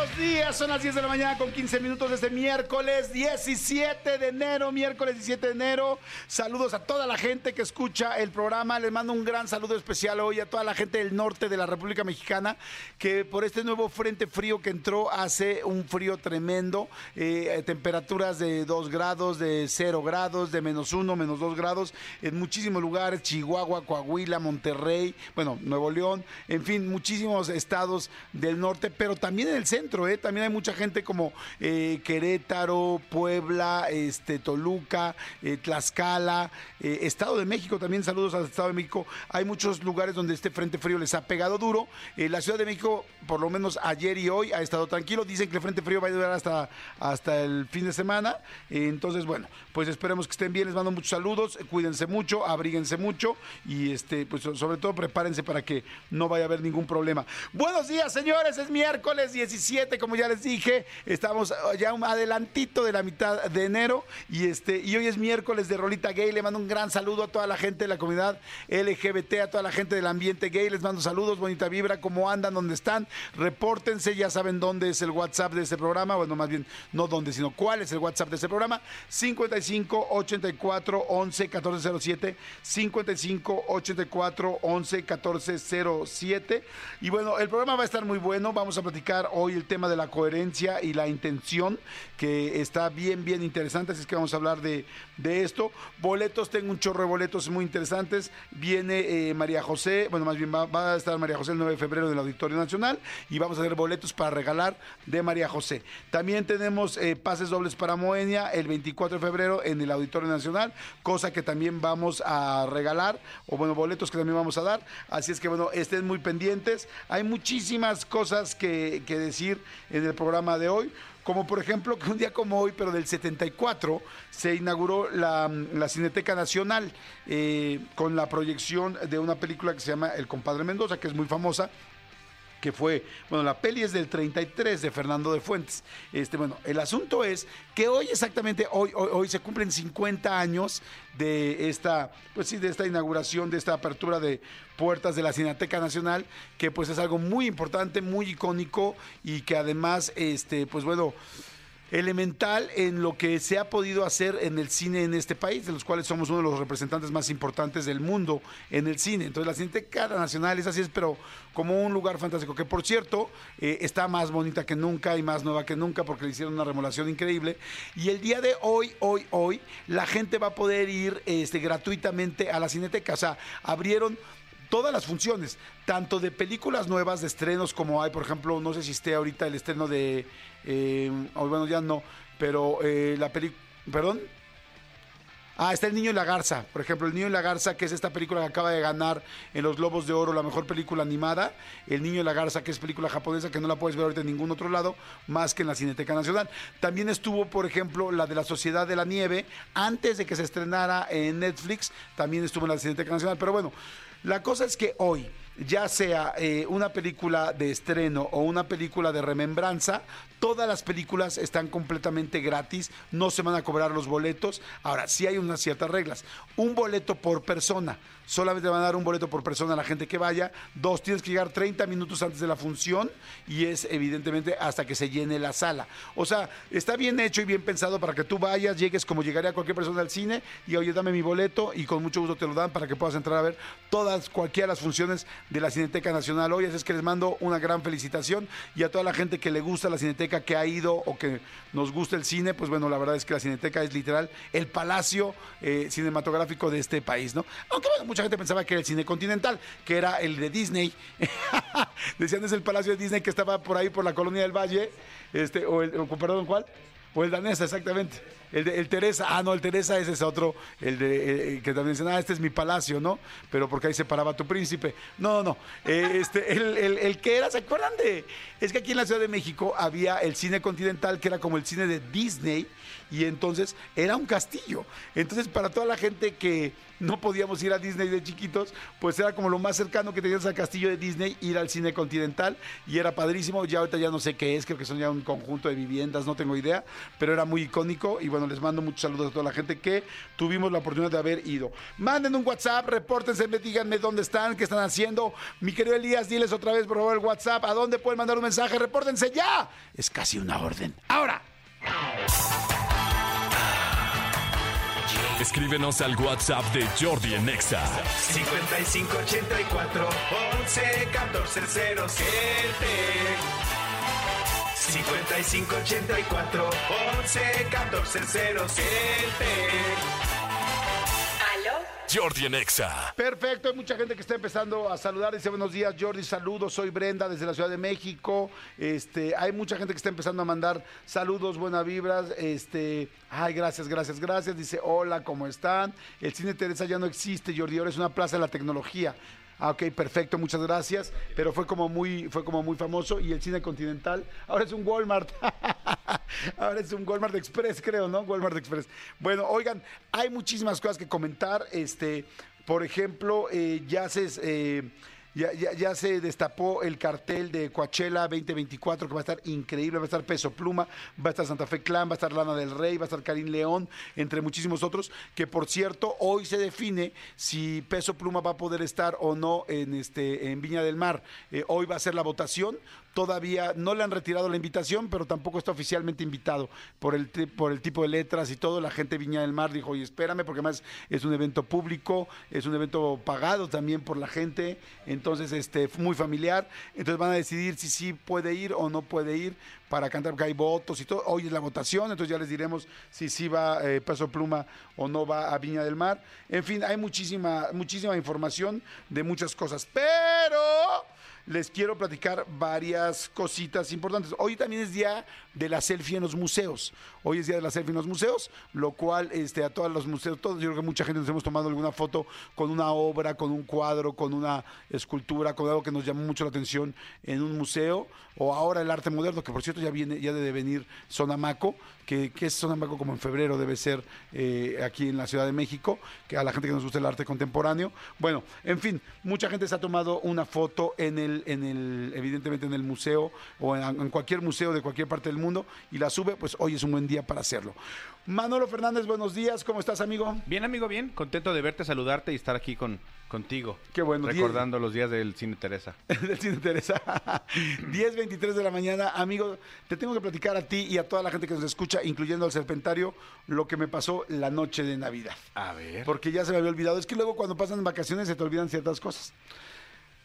Buenos días, son las 10 de la mañana con 15 minutos desde miércoles 17 de enero, miércoles 17 de enero. Saludos a toda la gente que escucha el programa, les mando un gran saludo especial hoy a toda la gente del norte de la República Mexicana que por este nuevo frente frío que entró hace un frío tremendo, eh, temperaturas de 2 grados, de 0 grados, de menos 1, menos 2 grados en muchísimos lugares, Chihuahua, Coahuila, Monterrey, bueno, Nuevo León, en fin, muchísimos estados del norte pero también en el centro, ¿eh? También hay mucha gente como eh, Querétaro, Puebla, este, Toluca, eh, Tlaxcala, Estado de México, también saludos al Estado de México. Hay muchos lugares donde este Frente Frío les ha pegado duro. la Ciudad de México, por lo menos ayer y hoy, ha estado tranquilo. Dicen que el Frente Frío va a durar hasta, hasta el fin de semana. entonces, bueno, pues esperemos que estén bien. Les mando muchos saludos. Cuídense mucho, abríguense mucho y este, pues sobre todo prepárense para que no vaya a haber ningún problema. Buenos días, señores. Es miércoles 17, como ya les dije, estamos ya un adelantito de la mitad de enero y este y hoy es miércoles de Rolita Gay. Le mando un gran saludo a toda la gente de la comunidad LGBT, a toda la gente del ambiente gay. Les mando saludos, bonita vibra, cómo andan, dónde están. Repórtense, ya saben dónde es el WhatsApp de este programa, bueno, más bien no dónde, sino cuál es el WhatsApp de este programa. 55 84 11 1407 55 84 11 1407 y bueno, el programa va a estar muy bueno. Vamos a platicar hoy el tema de la coherencia y la intención, que está bien, bien interesante, así es que vamos a hablar de, esto. Boletos, tengo un chorro de boletos muy interesantes. Viene eh, María José, bueno, más bien va, a estar María José el 9 de febrero en el Auditorio Nacional y vamos a tener boletos para regalar de María José. También tenemos eh, pases dobles para Moenia el 24 de febrero en el Auditorio Nacional, cosa que también vamos a regalar, o bueno, boletos que también vamos a dar. Así es que bueno, estén muy pendientes. Hay muchísimas cosas que, decir en el programa de hoy como por ejemplo que un día como hoy, pero del 74, se inauguró la, Cineteca Nacional eh, con la proyección de una película que se llama El Compadre Mendoza, que es muy famosa, que fue, bueno, la peli es del 33 de Fernando de Fuentes. Este, bueno, el asunto es que hoy exactamente, hoy, hoy, se cumplen 50 años de esta, pues sí, de esta inauguración, de esta apertura de puertas de la Cineteca Nacional, que pues es algo muy importante, muy icónico y que además, este, pues bueno, elemental en lo que se ha podido hacer en el cine en este país, de los cuales somos uno de los representantes más importantes del mundo en el cine. Entonces la Cineteca Nacional es así, es, pero como un lugar fantástico, que por cierto eh, está más bonita que nunca y más nueva que nunca porque le hicieron una remodelación increíble. Y el día de hoy, hoy, hoy, la gente va a poder ir este, gratuitamente a la Cineteca. O sea, abrieron todas las funciones, tanto de películas nuevas, de estrenos como hay, por ejemplo, no sé si esté ahorita el estreno de, eh, bueno, ya no, pero eh, la película, perdón. Ah, está El Niño y la Garza, por ejemplo, El Niño y la Garza, que es esta película que acaba de ganar en los Globos de Oro la mejor película animada. El Niño y la Garza, que es película japonesa que no la puedes ver ahorita en ningún otro lado, más que en la Cineteca Nacional. También estuvo, por ejemplo, la de la Sociedad de la Nieve, antes de que se estrenara en Netflix, también estuvo en la Cineteca Nacional. Pero bueno, la cosa es que hoy, ya sea eh, una película de estreno o una película de remembranza, todas las películas están completamente gratis, no se van a cobrar los boletos. Ahora, sí hay unas ciertas reglas. Un boleto por persona, solamente van a dar un boleto por persona a la gente que vaya. Dos, tienes que llegar 30 minutos antes de la función y es evidentemente hasta que se llene la sala. O sea, está bien hecho y bien pensado para que tú vayas, llegues como llegaría cualquier persona al cine y oye, dame mi boleto y con mucho gusto te lo dan para que puedas entrar a ver todas, cualquiera de las funciones de la Cineteca Nacional hoy. Así es que les mando una gran felicitación y a toda la gente que le gusta la Cineteca, que ha ido o que nos gusta el cine, pues bueno, la verdad es que la Cineteca es literal el palacio eh, cinematográfico de este país, ¿no? Aunque bueno, mucha gente pensaba que era el cine continental, que era el de Disney. Decían es el palacio de Disney que estaba por ahí por la colonia del Valle, este, o el, perdón, ¿cuál? O el danés, exactamente. El, de, el Teresa, ah, no, el Teresa ese es otro, el de eh, que también dicen, ah, este es mi palacio, ¿no? Pero porque ahí se paraba tu príncipe. No, no, eh, este, el, el, que era, ¿se acuerdan de? Es que aquí en la Ciudad de México había el cine continental, que era como el cine de Disney, y entonces era un castillo. Entonces, para toda la gente que no podíamos ir a Disney de chiquitos, pues era como lo más cercano que tenías al castillo de Disney, ir al cine continental, y era padrísimo. Ya ahorita ya no sé qué es, creo que son ya un conjunto de viviendas, no tengo idea, pero era muy icónico, y bueno, bueno, les mando muchos saludos a toda la gente que tuvimos la oportunidad de haber ido. Manden un WhatsApp, repórtense, díganme dónde están, qué están haciendo. Mi querido Elías, diles otra vez, por favor, el WhatsApp, a dónde pueden mandar un mensaje, repórtense ya. Es casi una orden. Ahora. Escríbenos al WhatsApp de Jordi en Exa. 5584 11 14 07 5584 11 14 07 ¿Aló? Jordi en Exa. Perfecto, hay mucha gente que está empezando a saludar. Dice buenos días, Jordi, saludos. Soy Brenda desde la Ciudad de México. Este, hay mucha gente que está empezando a mandar saludos, buenas vibras. Este, ay, gracias, gracias, gracias. Dice, hola, ¿cómo están? El cine Teresa ya no existe, Jordi, ahora es una plaza de la tecnología. Ah, ok, perfecto, muchas gracias. Pero fue como muy, fue como muy famoso. Y el cine continental, ahora es un Walmart. ahora es un Walmart Express, creo, ¿no? Walmart Express. Bueno, oigan, hay muchísimas cosas que comentar. Este, por ejemplo, eh, ya se. eh, ya, ya- ya se destapó el cartel de Coachella 2024 que va a estar increíble, va a estar Peso Pluma, va a estar Santa Fe Clan, va a estar Lana del Rey, va a estar Karim León, entre muchísimos otros, que por cierto hoy se define si Peso Pluma va a poder estar o no en, este, en Viña del Mar. Eh, hoy va a ser la votación, todavía no le han retirado la invitación, pero tampoco está oficialmente invitado por el, por el tipo de letras y todo. La gente de Viña del Mar dijo, oye, espérame, porque además es un evento público, es un evento pagado también por la gente, entonces este, muy familiar. Entonces van a decidir si sí puede ir o no puede ir para cantar, porque hay votos y todo. Hoy es la votación, entonces ya les diremos si sí va eh, Peso Pluma o no va a Viña del Mar. En fin, hay muchísima, muchísima información de muchas cosas, pero les quiero platicar varias cositas importantes. Hoy también es día de la selfie en los museos. Hoy es día de la selfie en los museos, lo cual este, a todos los museos, todos, yo creo que mucha gente nos hemos tomado alguna foto con una obra, con un cuadro, con una escultura, con algo que nos llamó mucho la atención en un museo. O ahora el arte moderno, que por cierto ya viene, ya debe venir Sonamaco, que, que es Sonamaco como en febrero debe ser eh, aquí en la Ciudad de México, que a la gente que nos gusta el arte contemporáneo. Bueno, en fin, mucha gente se ha tomado una foto en el, en el, evidentemente en el museo o en, en cualquier museo de cualquier parte del mundo y la sube, pues hoy es un buen día para hacerlo. Manolo Fernández, buenos días, ¿cómo estás, amigo? Bien, amigo, bien. Contento de verte, saludarte y estar aquí con, contigo. Qué bueno, Recordando los días del cine Teresa. del Cine Teresa. 10.23 de la mañana. Amigo, te tengo que platicar a ti y a toda la gente que nos escucha, incluyendo al Serpentario, lo que me pasó la noche de Navidad. A ver. Porque ya se me había olvidado. Es que luego cuando pasan vacaciones se te olvidan ciertas cosas.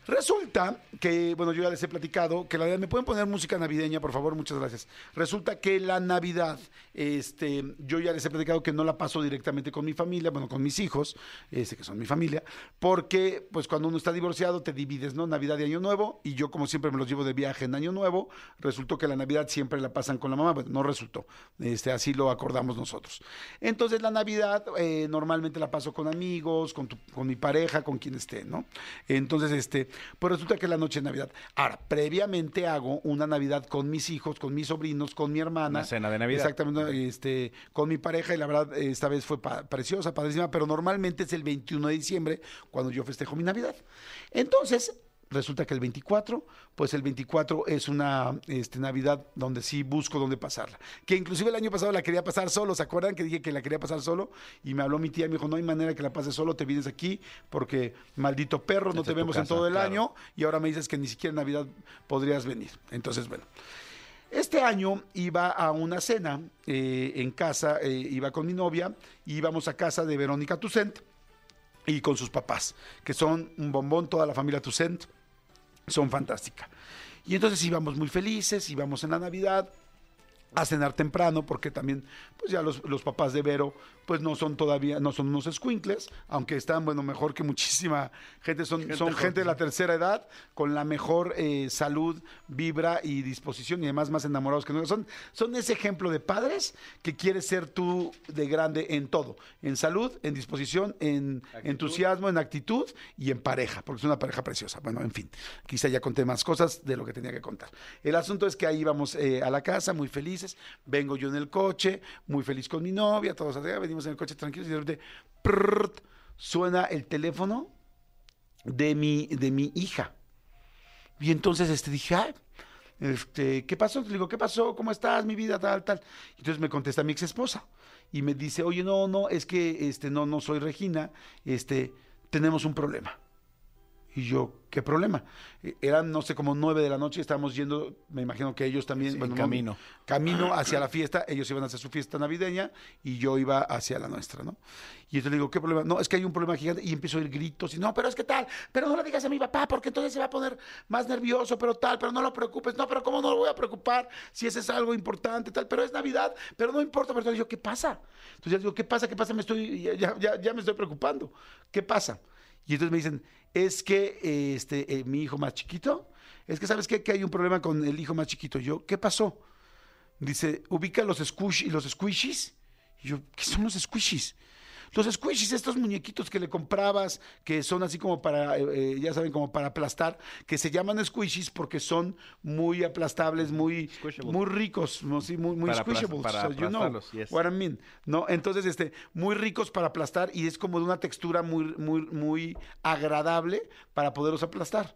Resulta que, bueno, yo ya les he platicado que la Navidad, ¿me pueden poner música navideña, por favor? Muchas gracias. Resulta que la Navidad, este, yo ya les he platicado que no la paso directamente con mi familia, bueno, con mis hijos, este, que son mi familia, porque, pues, cuando uno está divorciado, te divides, ¿no? Navidad y Año Nuevo, y yo, como siempre, me los llevo de viaje en Año Nuevo, resultó que la Navidad siempre la pasan con la mamá, bueno, no resultó, este, así lo acordamos nosotros. Entonces, la Navidad, eh, normalmente la paso con amigos, con, tu- con mi pareja, con quien esté, ¿no? Entonces, este, pues resulta que es la noche de Navidad. Ahora, previamente hago una Navidad con mis hijos, con mis sobrinos, con mi hermana. Una cena de Navidad. Exactamente, este, con mi pareja y la verdad esta vez fue pa- preciosa, padrísima, pero normalmente es el 21 de diciembre cuando yo festejo mi Navidad. Entonces, resulta que el 24, pues el 24 es una este, Navidad donde sí busco dónde pasarla. Que inclusive el año pasado la quería pasar solo, ¿se acuerdan que dije que la quería pasar solo? Y me habló mi tía y me dijo, no hay manera que la pases solo, te vienes aquí porque maldito perro, no te vemos en todo el claro. año y ahora me dices que ni siquiera en Navidad podrías venir. Entonces, bueno. Este año iba a una cena eh, en casa, eh, iba con mi novia, y íbamos a casa de Verónica Tucent y con sus papás, que son un bombón, toda la familia Tucent, son fantástica. Y entonces íbamos muy felices, íbamos en la Navidad a cenar temprano, porque también, pues ya los, los papás de Vero, pues no son todavía, no son unos escuincles, aunque están, bueno, mejor que muchísima gente, son, son gente de la tercera edad, con la mejor eh, salud, vibra y disposición, y además más enamorados que nunca. Son, son ese ejemplo de padres que quieres ser tú de grande en todo, en salud, en disposición, en entusiasmo, en actitud y en pareja, porque es una pareja preciosa. Bueno, en fin, quizá ya conté más cosas de lo que tenía que contar. El asunto es que ahí íbamos eh, a la casa, muy felices, vengo yo en el coche, muy feliz con mi novia, todos venimos en el coche tranquilos y de repente suena el teléfono de mi, de mi hija. Y entonces este, dije, "Ay, este, ¿qué pasó? Le digo, ¿qué pasó? ¿Cómo estás, mi vida? Tal, tal. Entonces me contesta mi ex esposa. y me dice, oye, no, no, es que este, no, no soy Regina, este, tenemos un problema. Y yo, ¿qué problema? Eh, Eran, no sé, como nueve de la noche, estábamos yendo, me imagino que ellos también... Sí, bueno, en camino. Camino hacia la fiesta, ellos iban hacia su fiesta navideña y yo iba hacia la nuestra, ¿no? Y entonces le digo, ¿qué problema? No, es que hay un problema gigante y empiezo a oír gritos y no, pero es que tal, pero no le digas a mi papá porque entonces se va a poner más nervioso, pero tal, pero no lo preocupes, no, pero ¿cómo no lo voy a preocupar si ese es algo importante, tal, pero es Navidad, pero no importa, pero yo, ¿qué pasa? Entonces yo digo, ¿qué pasa? ¿Qué pasa? Me estoy, ya, ya- ya me estoy preocupando, ¿qué pasa? Y entonces me dicen, es que este, eh, mi hijo más chiquito, es que sabes qué? que hay un problema con el hijo más chiquito. Yo, ¿qué pasó? Dice, ubica los squish y los squishies. Y yo, ¿qué son los squishies? Los squishies, estos muñequitos que le comprabas, que son así como para, eh, eh, ya saben, como para aplastar, que se llaman squishies porque son muy aplastables, muy, muy ricos, muy, muy Para squishables. para so you know aplastarlos, yes. what I mean, ¿no? Entonces, este, muy ricos para aplastar y es como de una textura muy, muy, muy agradable para poderlos aplastar.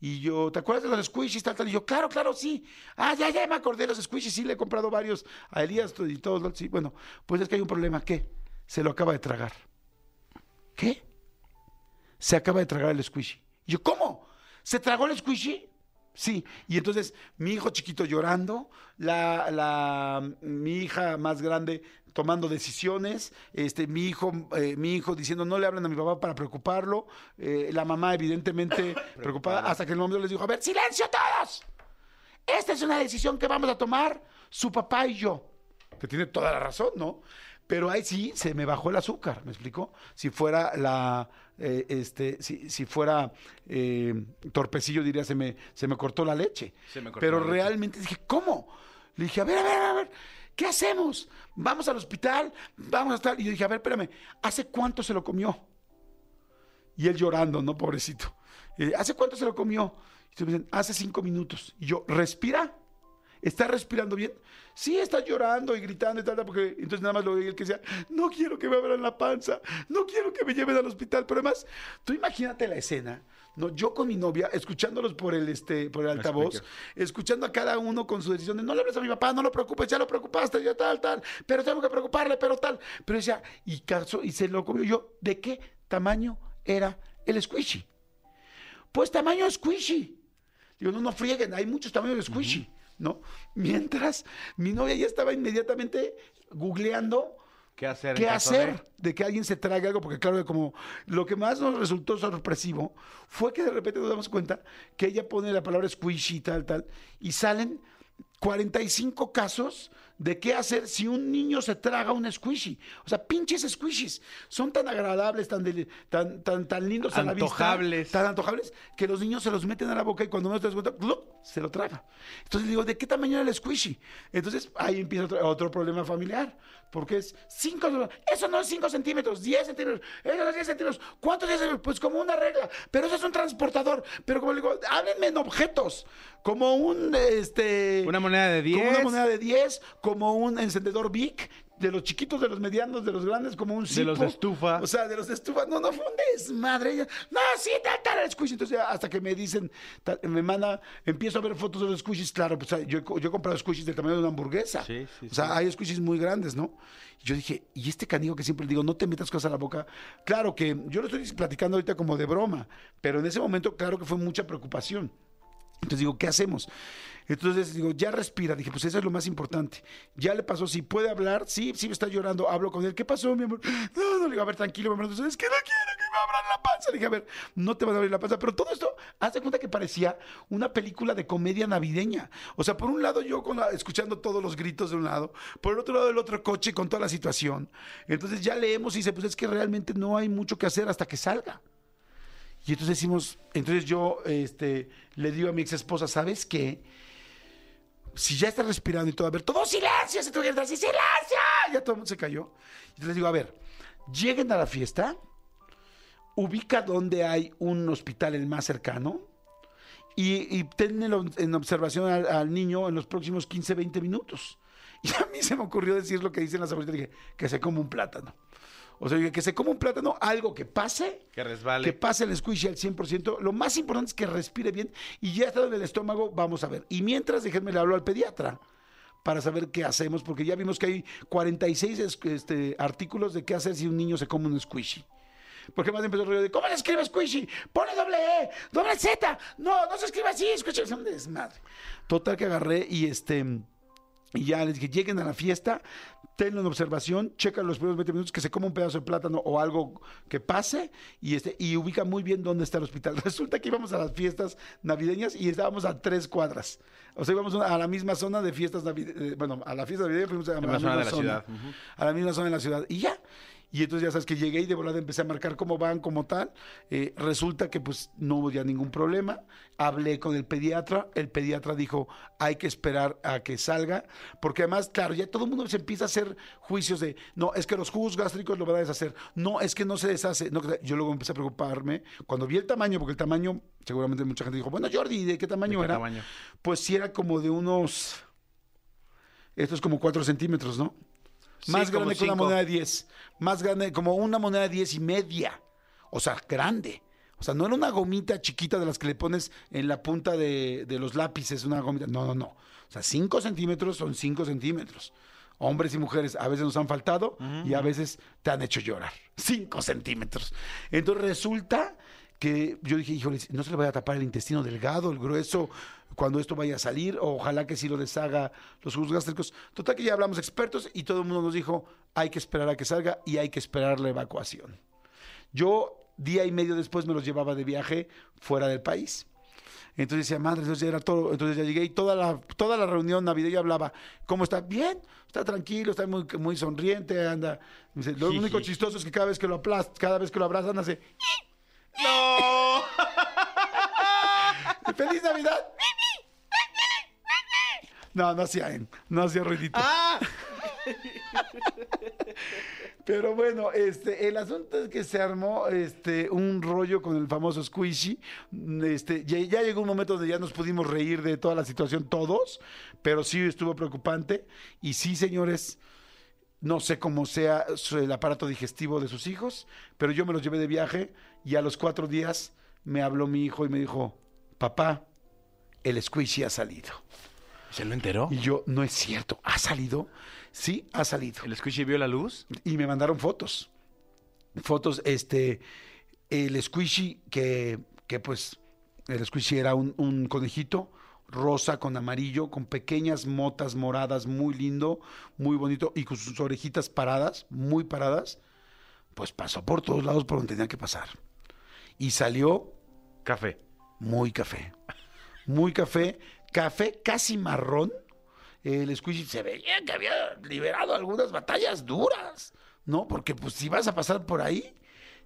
Y yo, ¿te acuerdas de los squishies? Tal, tal? Y yo, claro, claro, sí. Ah, ya, ya me acordé de los squishies. Sí, le he comprado varios a Elías y todos. los- Sí, bueno, pues es que hay un problema. ¿Qué? Se lo acaba de tragar. ¿Qué? Se acaba de tragar el squishy. Y yo, ¿cómo? ¿Se tragó el squishy? Sí. Y entonces mi hijo chiquito llorando, la, la, mi hija más grande tomando decisiones, este, mi hijo, eh, mi hijo diciendo no le hablen a mi papá para preocuparlo, eh, la mamá evidentemente preocupada, hasta que el hombre les dijo, a ver, silencio todos. Esta es una decisión que vamos a tomar su papá y yo. Que tiene toda la razón, ¿no? Pero ahí sí se me bajó el azúcar, ¿me explicó? Si fuera la, eh, este, si, si fuera eh, torpecillo, diría, se me, se me cortó la leche. Se me cortó Pero la leche. realmente dije, ¿cómo? Le dije, a ver, a ver, a ver, ¿qué hacemos? Vamos al hospital, vamos a estar. Y yo dije, a ver, espérame, ¿hace cuánto se lo comió? Y él llorando, ¿no? Pobrecito. Eh, ¿Hace cuánto se lo comió? Y me dicen, hace cinco minutos. Y yo, ¿respira? ¿Está respirando bien? Sí, está llorando y gritando y tal, tal, porque entonces nada más lo oí el que decía, no quiero que me abran la panza, no quiero que me lleven al hospital. Pero además, tú imagínate la escena, ¿no? Yo con mi novia, escuchándolos por el, este, por el altavoz, escuchando a cada uno con su decisión de no le hables a mi papá, no lo preocupes, ya lo preocupaste, ya tal, tal, pero tengo que preocuparle, pero tal. Pero decía, y, caso, y se lo comió yo, ¿de qué tamaño era el squishy? Pues tamaño squishy. Digo, no, no frieguen, hay muchos tamaños de squishy, ¿no? Mientras mi novia ya estaba inmediatamente googleando ¿Qué hacer? qué de- hacer de... que alguien se trague algo, porque claro como lo que más nos resultó sorpresivo fue que de repente nos damos cuenta que ella pone la palabra squishy, tal, tal, y salen 45 casos de qué hacer si un niño se traga un squishy. O sea, pinches squishies. Son tan agradables, tan, deli- tan, tan, tan lindos a la vista. Antojables. Tan antojables que los niños se los meten a la boca y cuando no te das cuenta, ¡glup! se lo traga. Entonces digo, ¿de qué tamaño era el squishy? Entonces ahí empieza otro, otro problema familiar. Porque es 5, eso no es 5 centímetros, 10 centímetros, eso no es 10 centímetros. ¿Cuántos 10 centímetros? Pues como una regla. Pero eso es un transportador. Pero como le digo, háblenme en objetos. Como un, este... Una moneda de 10. Como una moneda de 10, como un encendedor Bic, de los chiquitos, de los medianos, de los grandes, como un De los de estufa. O sea, de los de estufa. No, no fue un desmadre. No, sí, tal, tal, el squishy. Entonces, hasta que me dicen, tal, me manda, empiezo a ver fotos de los squishies. Claro, pues yo, yo he comprado squishies del tamaño de una hamburguesa. Sí, sí, o sea, sí. hay squishies muy grandes, ¿no? Y yo dije, y este canijo que siempre le digo, no te metas cosas a la boca. Claro que yo lo estoy platicando ahorita como de broma, pero en ese momento, claro que fue mucha preocupación. Entonces digo, ¿qué hacemos? Entonces digo, ya respira. Dije, pues eso es lo más importante. Ya le pasó, si puede hablar, sí, sí me está llorando, hablo con él. ¿Qué pasó, mi amor? No, no, le digo, a ver, tranquilo, mi amor. Entonces, es que no quiero que me abran la panza. Dije, a ver, no te van a abrir la panza. Pero todo esto, haz de cuenta que parecía una película de comedia navideña. O sea, por un lado yo escuchando todos los gritos de un lado, por el otro lado el otro coche con toda la situación. Entonces ya leemos y dice, pues es que realmente no hay mucho que hacer hasta que salga. Y entonces decimos, entonces yo este, le digo a mi ex esposa, ¿sabes qué? Si ya está respirando y todo, a ver, todo silencio, se gritar así, silencio, ya todo el mundo se cayó. Y les digo, a ver, lleguen a la fiesta, ubica donde hay un hospital el más cercano y, y tenlo en observación al, al niño en los próximos 15, 20 minutos. Y a mí se me ocurrió decir lo que dicen las abuelitas, dije, que se coma un plátano. O sea, que se coma un plátano, algo que pase, Que resbale. que pase el squishy al 100%. Lo más importante es que respire bien y ya está en el estómago, vamos a ver. Y mientras, déjenme le hablo al pediatra para saber qué hacemos, porque ya vimos que hay 46 es- este, artículos de qué hacer si un niño se come un squishy. Porque más empezó el rollo de, ¿cómo se escribe squishy? Pone doble E, doble Z. No, no se escribe así, squishy. Es un desmadre. Total que agarré y este... Y ya les dije, lleguen a la fiesta, tenlo en observación, checan los primeros 20 minutos, que se coma un pedazo de plátano o algo que pase, y, este, y ubica muy bien dónde está el hospital. Resulta que íbamos a las fiestas navideñas y estábamos a tres cuadras. O sea, íbamos a la misma zona de fiestas navideñas. Bueno, a la fiesta navideña fuimos a la, la misma zona de la zona. ciudad. A la misma zona de la ciudad. Y ya. Y entonces ya sabes que llegué y de volada empecé a marcar cómo van, como tal. Eh, resulta que pues no hubo ya ningún problema. Hablé con el pediatra. El pediatra dijo, hay que esperar a que salga. Porque además, claro, ya todo el mundo se empieza a hacer juicios de, no, es que los jugos gástricos lo van a deshacer. No, es que no se deshace. No, yo luego empecé a preocuparme. Cuando vi el tamaño, porque el tamaño, seguramente mucha gente dijo, bueno, Jordi, ¿de qué tamaño qué era? tamaño? Pues sí era como de unos... Esto es como 4 centímetros, ¿no? Más grande que una moneda de 10. Más grande, como una moneda de 10 y media. O sea, grande. O sea, no era una gomita chiquita de las que le pones en la punta de, de los lápices, una gomita. No, no, no. O sea, 5 centímetros son 5 centímetros. Hombres y mujeres a veces nos han faltado y a veces te han hecho llorar. 5 centímetros. Entonces resulta que yo dije, híjole, no se le vaya a tapar el intestino delgado, el grueso, cuando esto vaya a salir, o ojalá que sí lo deshaga los jugos gástricos. Total que ya hablamos expertos y todo el mundo nos dijo, hay que esperar a que salga y hay que esperar la evacuación. Yo día y medio después me los llevaba de viaje fuera del país. Entonces decía, madre, entonces ya era todo. Entonces ya llegué y toda la, toda la reunión navideña hablaba, ¿cómo está? Bien, está tranquilo, está muy, muy sonriente, anda. Dice, lo único chistoso es que cada vez que lo aplas, cada vez que lo abrazan hace, ¡No! ¡Feliz Navidad! No, no hacía, no hacía ruidito. ¡Ah! Pero bueno, este, el asunto es que se armó este, un rollo con el famoso squishy. Este, ya, ya llegó un momento donde ya nos pudimos reír de toda la situación todos, pero sí estuvo preocupante. Y sí, señores, no sé cómo sea el aparato digestivo de sus hijos, pero yo me los llevé de viaje y a los cuatro días me habló mi hijo y me dijo, papá, el squishy ha salido. ¿Se lo enteró? Y yo, no es cierto, ¿ha salido? Sí, ha salido ¿El squishy vio la luz? y me mandaron fotos. Fotos, este, el squishy, que, que pues, el squishy era un, un conejito rosa con amarillo, con pequeñas motas moradas, muy lindo, muy bonito, y con sus orejitas paradas, muy paradas, pues pasó por todos lados por donde tenía que pasar. Y salió Café. muy café. Muy café, café casi marrón. El squishy se veía que había liberado algunas batallas duras, ¿no? Porque pues si vas a pasar por ahí,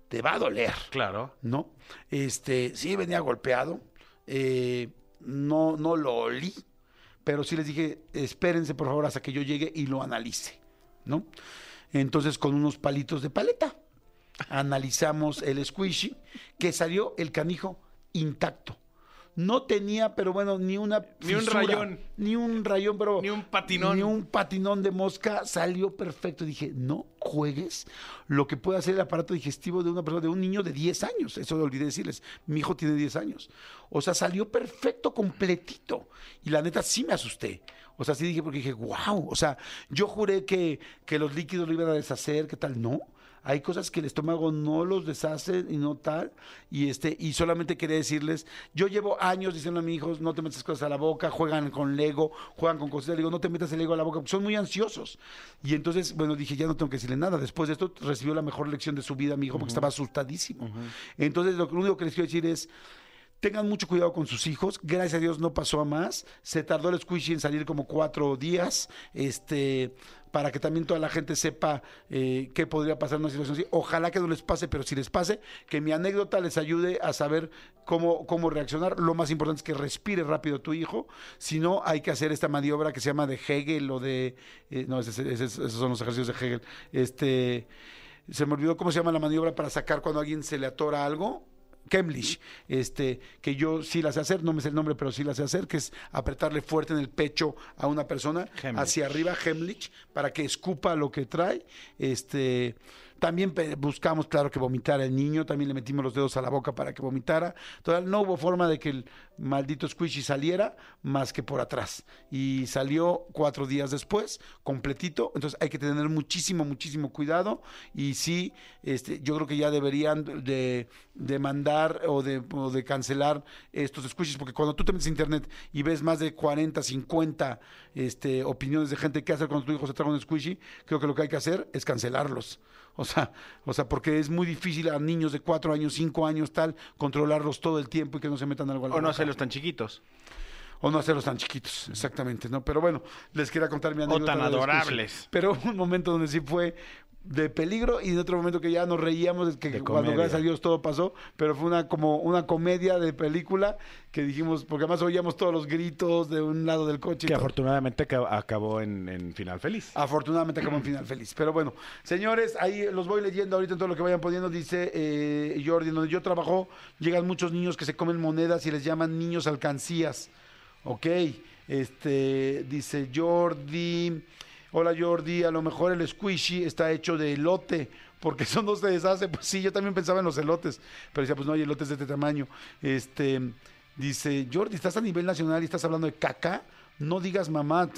te va a doler, Claro. ¿no? Este, sí venía golpeado, eh, no, no lo olí, pero sí les dije, espérense por favor hasta que yo llegue y lo analice, ¿no? Entonces con unos palitos de paleta analizamos el squishy, que salió el canijo intacto. No tenía, pero bueno, ni una Ni un rayón. Ni un rayón, pero... Ni un patinón. Ni un patinón de mosca. Salió perfecto. Dije, no juegues lo que puede hacer el aparato digestivo de una persona, de un niño de 10 años. Eso lo olvidé decirles. Mi hijo tiene 10 años. O sea, salió perfecto, completito. Y la neta sí me asusté. O sea, sí dije, porque dije, wow. O sea, yo juré que, que los líquidos lo iban a deshacer, ¿qué tal? No. Hay cosas que el estómago no los deshace y no tal. Y este, y solamente quería decirles, yo llevo años diciendo a mis hijos, no te metas cosas a la boca, juegan con Lego, juegan con cositas, le digo, no te metas el Lego a la boca, porque son muy ansiosos. Y entonces, bueno, dije, ya no tengo que decirle nada. Después de esto recibió la mejor lección de su vida mi hijo, porque estaba asustadísimo. Entonces, lo único que les quiero decir es, Tengan mucho cuidado con sus hijos. Gracias a Dios no pasó a más. Se tardó el squishy en salir como cuatro días. Este, para que también toda la gente sepa eh, qué podría pasar en una situación así. Ojalá que no les pase, pero si les pase, que mi anécdota les ayude a saber cómo, cómo reaccionar. Lo más importante es que respire rápido tu hijo. Si no, hay que hacer esta maniobra que se llama de Hegel o de. eh, no, ese- esos son los ejercicios de Hegel. Este. Se me olvidó cómo se llama la maniobra para sacar cuando alguien se le atora algo. Kemlich, este, que yo sí la sé hacer, no me sé el nombre, pero sí la sé hacer, que es apretarle fuerte en el pecho a una persona hacia arriba, Hemlich, para que escupa lo que trae. Este, También buscamos, claro, que vomitara el niño. También le metimos los dedos a la boca para que vomitara. Total, no hubo forma de que el maldito squishy saliera más que por atrás. Y salió cuatro días después, completito. Entonces hay que tener muchísimo, muchísimo cuidado. Y sí, este, yo creo que ya deberían de, de mandar o de, o de cancelar estos squishies. Porque cuando tú te metes a internet y ves más de 40, 50 este, opiniones de gente que hacer cuando tu hijo se traga un squishy, creo que lo que hay que hacer es cancelarlos. O sea, o sea, porque es muy difícil a niños de 4 años, 5 años, tal, controlarlos todo el tiempo y que no se metan algo a la O no hacerlos tan chiquitos. O no hacerlos tan chiquitos, exactamente, ¿no? Pero bueno, les quería contar mi anécdota. tan de los adorables. Pero un momento donde sí fue de peligro y en otro momento que ya nos reíamos de que De cuando comedia. gracias a Dios todo pasó, pero fue una como una comedia de película que dijimos, porque además oíamos todos los gritos de un lado del coche. Que afortunadamente acab- acabó en, en final feliz. Afortunadamente acabó en final feliz. Pero bueno, señores, ahí los voy leyendo ahorita en todo lo que vayan poniendo. Dice eh, Jordi, donde yo trabajo, llegan muchos niños que se comen monedas y les llaman niños alcancías. Ok, este, dice Jordi. Hola Jordi, a lo mejor el squishy está hecho de elote, porque eso no se deshace. Pues sí, yo también pensaba en los elotes, pero decía, pues no hay elotes de este tamaño. Este, dice Jordi, estás a nivel nacional y estás hablando de caca. No digas mamá,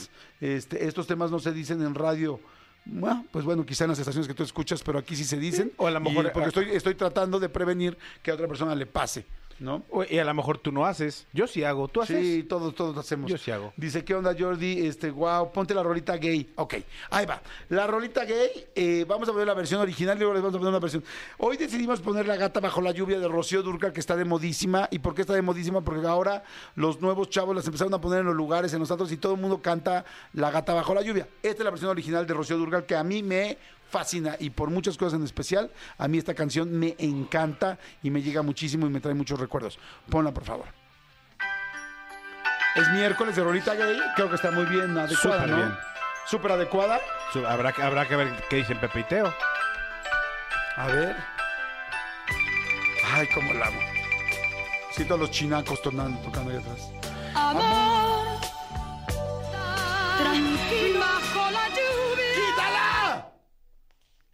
este, estos temas no se dicen en radio. Bueno, pues bueno, quizá en las estaciones que tú escuchas, pero aquí sí se dicen. o a lo Y mejor- porque estoy, estoy tratando de prevenir que a otra persona le pase, ¿no? Y a lo mejor tú no haces. Yo sí hago. ¿Tú haces? Sí, todos, todos hacemos. Yo sí hago. Dice, ¿qué onda, Jordi? Este, wow, ponte la rolita gay. Ok, ahí va. La rolita gay, eh, vamos a poner la versión original y luego les vamos a poner una versión. Hoy decidimos poner la gata bajo la lluvia de Rocío Durcal, que está de modísima. ¿Y por qué está de modísima? Porque ahora los nuevos chavos las empezaron a poner en los lugares, en los santos, y todo el mundo canta la gata bajo la lluvia. Esta es la versión original de Rocío Durcal, que a mí me fascina y por muchas cosas en especial, a mí esta canción me encanta y me llega muchísimo y me trae muchos recuerdos. Ponla, por favor. Es miércoles de Rolita Gay. Creo que está muy bien adecuada, Súper ¿no? bien. Súper adecuada. Su- Habrá, que- habrá que ver qué dicen Pepe y Teo. A ver. Ay, cómo la amo. Siento a los chinacos tonando, tocando ahí atrás. Amor, tranquilo bajo la lluvia.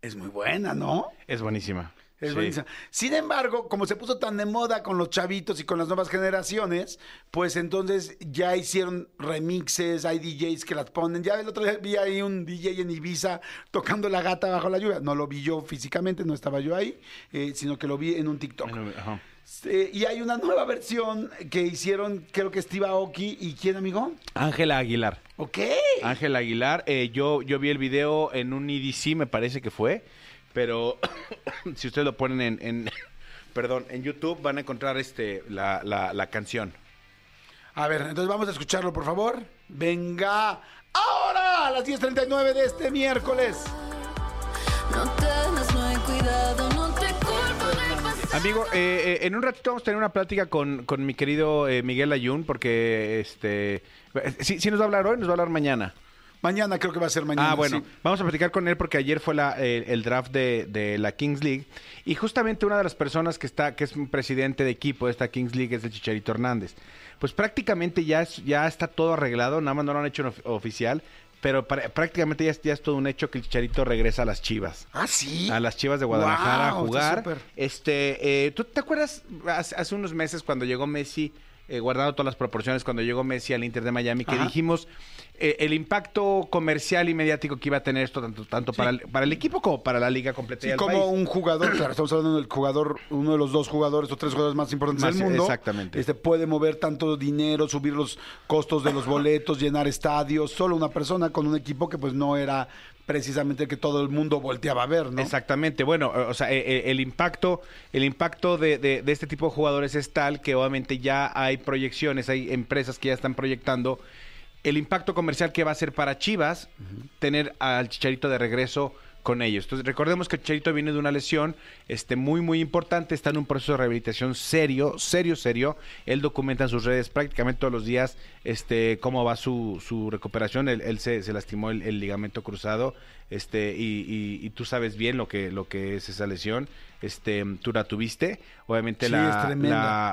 Es muy buena, ¿no? Es buenísima. Es Sí. buenísima. Sin embargo, como se puso tan de moda con los chavitos y con las nuevas generaciones, pues entonces ya hicieron remixes, hay DJs que las ponen. Ya el otro día vi ahí un DJ en Ibiza tocando la gata bajo la lluvia. No lo vi yo físicamente, no estaba yo ahí, eh, sino que lo vi en un TikTok. Ajá. Eh, y hay una nueva versión que hicieron, creo que Steve Aoki y quién, amigo. Ángela Aguilar. Ok. Ángela Aguilar, eh, yo, yo vi el video en un EDC, me parece que fue, pero si ustedes lo ponen en, en- perdón, en YouTube van a encontrar este la, la, la canción. A ver, entonces vamos a escucharlo, por favor. Venga. Ahora, a las 10.39 de este miércoles. No temas, no hay cuidado, Amigo, eh, eh, en un ratito vamos a tener una plática con, con mi querido eh, Miguel Ayun, porque este sí, sí nos va a hablar hoy, nos va a hablar mañana. Mañana creo que va a ser mañana. Ah, bueno, sí. vamos a platicar con él porque ayer fue la, el draft de, de la Kings League y justamente una de las personas que está, que es un presidente de equipo de esta Kings League es el Chicharito Hernández. Pues prácticamente ya, es- ya está todo arreglado, nada más no lo han hecho oficial, pero prácticamente ya es, ya es todo un hecho que el Chicharito regresa a las Chivas. Ah, sí. A las Chivas de Guadalajara a jugar. Este, eh, ¿tú te acuerdas hace, hace unos meses cuando llegó Messi, eh, guardando todas las proporciones, cuando llegó Messi al Inter de Miami, que Ajá. dijimos eh, el impacto comercial y mediático que iba a tener esto tanto, tanto para, el, para el equipo como para la liga completa Sí, y como país? un jugador, claro, estamos hablando del jugador, uno de los dos jugadores o tres jugadores más importantes Más- del mundo. exactamente. Este puede mover tanto dinero, subir los costos de los boletos, llenar estadios, solo una persona con un equipo que pues no era precisamente el que todo el mundo volteaba a ver, ¿no? Exactamente, bueno, o sea, eh, eh, el impacto, el impacto de, de- de este tipo de jugadores es tal que obviamente ya hay proyecciones, hay empresas que ya están proyectando el impacto comercial que va a ser para Chivas tener al Chicharito de regreso con ellos. Entonces, recordemos que el Chicharito viene de una lesión este, muy, muy importante, está en un proceso de rehabilitación serio, serio, serio. Él documenta en sus redes prácticamente todos los días este, cómo va su, su recuperación. Él, él se, se lastimó el, el ligamento cruzado este, y, y- y tú sabes bien lo que, lo que es esa lesión. Este, tú la tuviste. Obviamente Sí, la,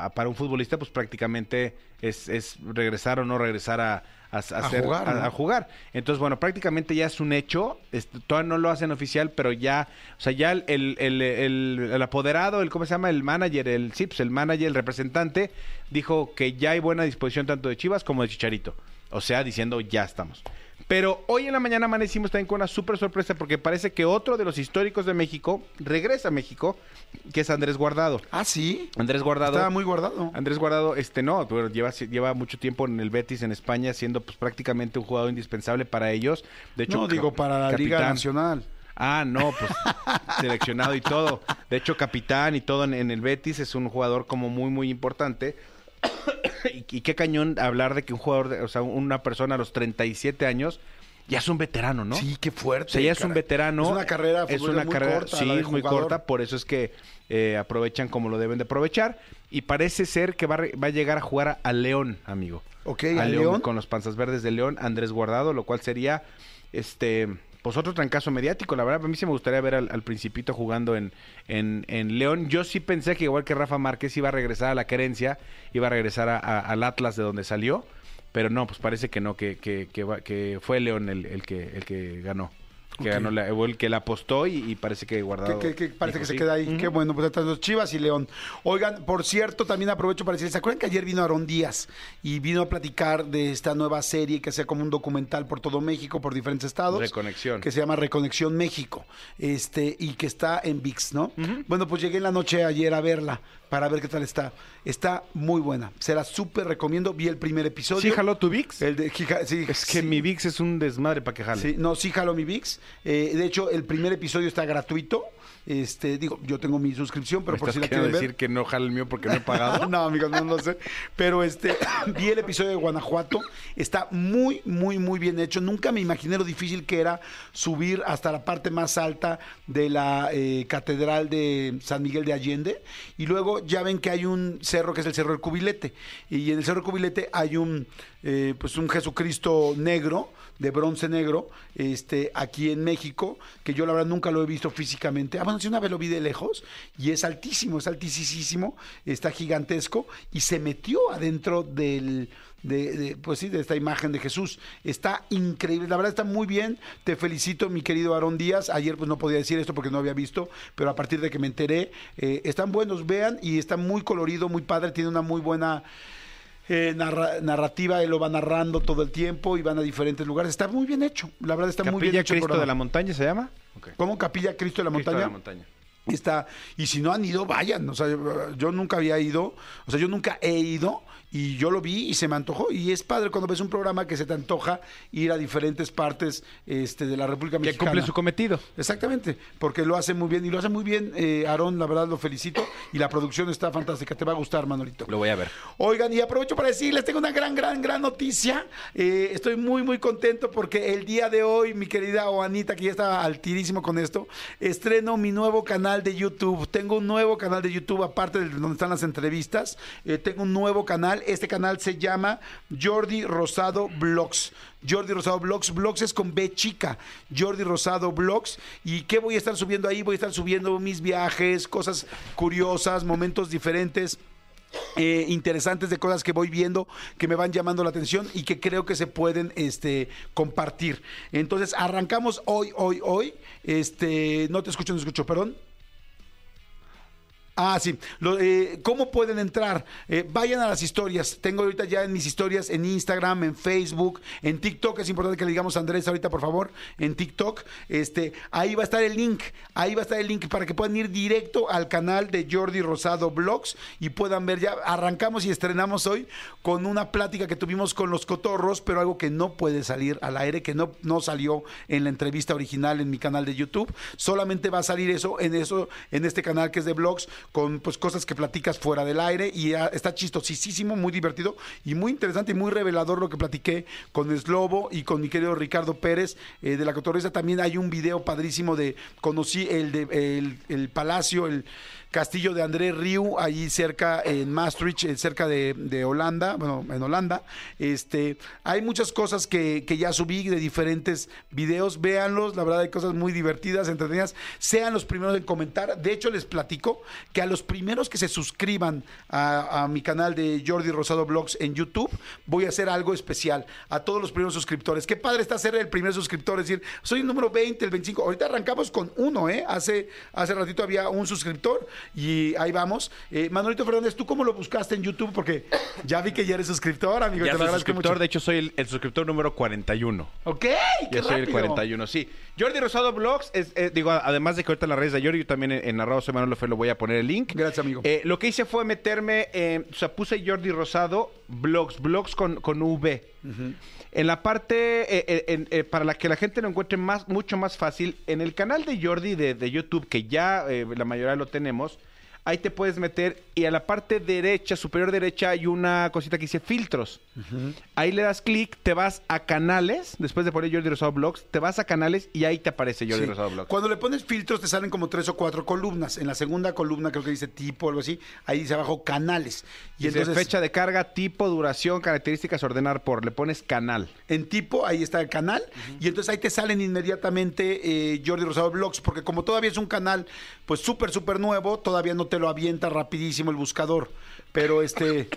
la- para un futbolista, pues prácticamente es, es regresar o no regresar a, a, a hacer- jugar, a- ¿no? a jugar. Entonces, bueno, prácticamente ya es un hecho. Este, todavía no lo hacen oficial, pero ya, o sea, ya el, el, el- el- el apoderado, el cómo se llama, el manager, el SIPS, el manager, el representante, dijo que ya hay buena disposición tanto de Chivas como de Chicharito. O sea, diciendo ya estamos. Pero hoy en la mañana amanecimos también con una súper sorpresa porque parece que otro de los históricos de México regresa a México, que es Andrés Guardado. Ah, sí. Andrés Guardado. Estaba muy guardado. Andrés Guardado, este no, pero lleva, lleva mucho tiempo en el Betis en España, siendo pues prácticamente un jugador indispensable para ellos. De hecho, no, digo, para la Liga capitán. Nacional. Ah, no, pues seleccionado y todo. De hecho, capitán y todo en, en el Betis es un jugador como muy, muy importante. y, y qué cañón hablar de que un jugador, de- o sea, una persona a los 37 años ya es un veterano, ¿no? Sí, qué fuerte. O sea, ya es un veterano. Es una carrera es una muy carrera, corta. sí, es muy corta, por eso es que eh, aprovechan como lo deben de aprovechar. Y parece ser que va, a re- va a llegar a jugar a, a León, amigo. Ok, ¿a León? Con los panzas verdes de León, Andrés Guardado, lo cual sería este pues otro trancazo mediático. La verdad, a mí sí me gustaría ver al, Principito jugando en, en, en León. Yo sí pensé que igual que Rafa Márquez iba a regresar a la querencia, iba a regresar a- al Atlas de donde salió. Pero no, pues parece que no, que, que, que, que fue León el, el que el que ganó. Que Ok. ganó la- que la apostó y, y parece que guardado. Que, que- que parece que se queda ahí. Qué bueno, pues están los Chivas y León. Oigan, por cierto, también aprovecho para decirles, ¿se acuerdan que ayer vino Aarón Díaz y vino a platicar de esta nueva serie que sea como un documental por todo México, por diferentes estados? Reconexión. Que se llama Reconexión México. Este, y que está en VIX, ¿no? Bueno, pues llegué en la noche ayer a verla para ver qué tal está. Está muy buena. Se la súper recomiendo. Vi el primer episodio. ¿Sí jaló tu VIX? El de, jija- sí, Es que sí. mi VIX es un desmadre para que jale. Sí, no, sí jalo mi VIX. Eh, de hecho, el primer episodio está gratuito. Este, digo, yo tengo mi suscripción, pero ¿Me por si la quieren ver. decir que no jala el mío porque no he pagado? no, amigos, no lo sé. Pero este, vi el episodio de Guanajuato. Está muy, muy, muy bien hecho. Nunca me imaginé lo difícil que era subir hasta la parte más alta de la eh, Catedral de San Miguel de Allende. Y luego ya ven que hay un cerro que es el Cerro del Cubilete. Y en el Cerro del Cubilete hay un, eh, pues un Jesucristo negro de bronce negro, este, aquí en México, que yo la verdad nunca lo he visto físicamente. Ah, bueno, sí, una vez lo vi de lejos y es altísimo, es altísimo, está gigantesco y se metió adentro del, de, de, pues sí, de esta imagen de Jesús. Está increíble, la verdad está muy bien. Te felicito, mi querido Aarón Díaz. Ayer pues no podía decir esto porque no había visto, pero a partir de que me enteré, eh, están buenos, vean, y está muy colorido, muy padre, tiene una muy buena eh, narra- narrativa, él lo va narrando todo el tiempo y van a diferentes lugares. Está muy bien hecho, la verdad está muy bien ¿Capilla hecho. el Cristo de la Montaña se llama? ¿Cómo Capilla Cristo de la Cristo de la Montaña. Está, y si no han ido, vayan. O sea, yo, nunca había ido, o sea, yo nunca he ido y yo lo vi y se me antojó. Y es padre cuando ves un programa que se te antoja ir a diferentes partes este, de la República Que Mexicana. cumple su cometido. Exactamente, porque lo hace muy bien y lo hace muy bien, eh, Aarón, la verdad lo felicito y la producción está fantástica, te va a gustar, Manolito. Lo voy a ver. Oigan, y aprovecho para decirles, tengo una gran, gran, gran noticia. Eh, estoy muy, muy contento porque el día de hoy, mi querida Juanita, que ya está altirísimo con esto, estreno mi nuevo canal de YouTube. Tengo un nuevo canal de YouTube, aparte de donde están las entrevistas. Eh, tengo un nuevo canal. Este canal se llama Jordi Rosado Blogs. Jordi Rosado Blogs. Blogs es con B chica. Jordi Rosado Blogs. ¿Y qué voy a estar subiendo ahí? Voy a estar subiendo mis viajes, cosas curiosas, momentos diferentes eh, interesantes de cosas que voy viendo que me van llamando la atención y que creo que se pueden este, compartir. Entonces, arrancamos hoy, hoy, hoy. Este, no te escucho, no escucho, perdón. Ah, sí. Lo, eh, ¿Cómo pueden entrar? Eh, vayan a las historias. Tengo ahorita ya en mis historias en Instagram, en Facebook, en TikTok. Es importante que le digamos a Andrés ahorita, por favor, en TikTok. Este, ahí va a estar el link. Ahí va a estar el link para que puedan ir directo al canal de Jordi Rosado Blogs y puedan ver ya. Arrancamos y estrenamos hoy con una plática que tuvimos con los cotorros, pero algo que no puede salir al aire, que no, no salió en la entrevista original en mi canal de YouTube. Solamente va a salir eso en eso, en este canal que es de blogs con pues cosas que platicas fuera del aire y ah, está chistosísimo, muy divertido y muy interesante y muy revelador lo que platiqué con Slobo y con mi querido Ricardo Pérez eh, de la Cotorreza. También hay un video padrísimo de conocí el de el, el palacio, el castillo de André Rieu, ahí cerca en Maastricht, eh, cerca de, Holanda, bueno, en Holanda. Este, hay muchas cosas que, que ya subí de diferentes videos, véanlos, la verdad hay cosas muy divertidas, entretenidas, sean los primeros en comentar. De hecho, les platico que a los primeros que se suscriban a, a mi canal de Jordi Rosado Blogs en YouTube, voy a hacer algo especial a todos los primeros suscriptores. Qué padre está ser el primer suscriptor, es decir, soy el número 20, el 25. Ahorita arrancamos con uno, ¿eh? Hace, hace ratito había un suscriptor y ahí vamos. Eh, Manolito Fernández, ¿tú cómo lo buscaste en YouTube? Porque ya vi que ya eres suscriptor, amigo. Ya te soy suscriptor, mucho. de hecho soy el, el suscriptor número 41. Ok, qué Ya soy el rápido. 41, sí. Jordi Rosado Blogs, es, eh, digo, además de que ahorita en las redes de Jordi, yo también en, en arroba soy López lo voy a poner el link. Gracias, amigo. Eh, lo que hice fue meterme, o sea, puse Jordi Rosado Blogs, Blogs con, con V. En la parte, eh, eh, eh, para que la gente lo encuentre más, mucho más fácil, en el canal de Jordi de, de YouTube, que ya eh, la mayoría lo tenemos, ahí te puedes meter y a la parte derecha, superior derecha, hay una cosita que dice filtros. Ahí le das clic, te vas a canales, después de poner Jordi Rosado Blogs, te vas a canales y ahí te aparece Jordi Sí. Rosado Blogs. Cuando le pones filtros te salen como tres o cuatro columnas. En la segunda columna creo que dice tipo o algo así. Ahí dice abajo canales. Y Dice entonces fecha de carga, tipo, duración, características, ordenar por. Le pones canal. en tipo ahí está el canal. Y entonces ahí te salen inmediatamente eh, Jordi Rosado Blogs. Porque como todavía es un canal pues súper, súper nuevo, todavía no te lo avienta rapidísimo el buscador. Pero este...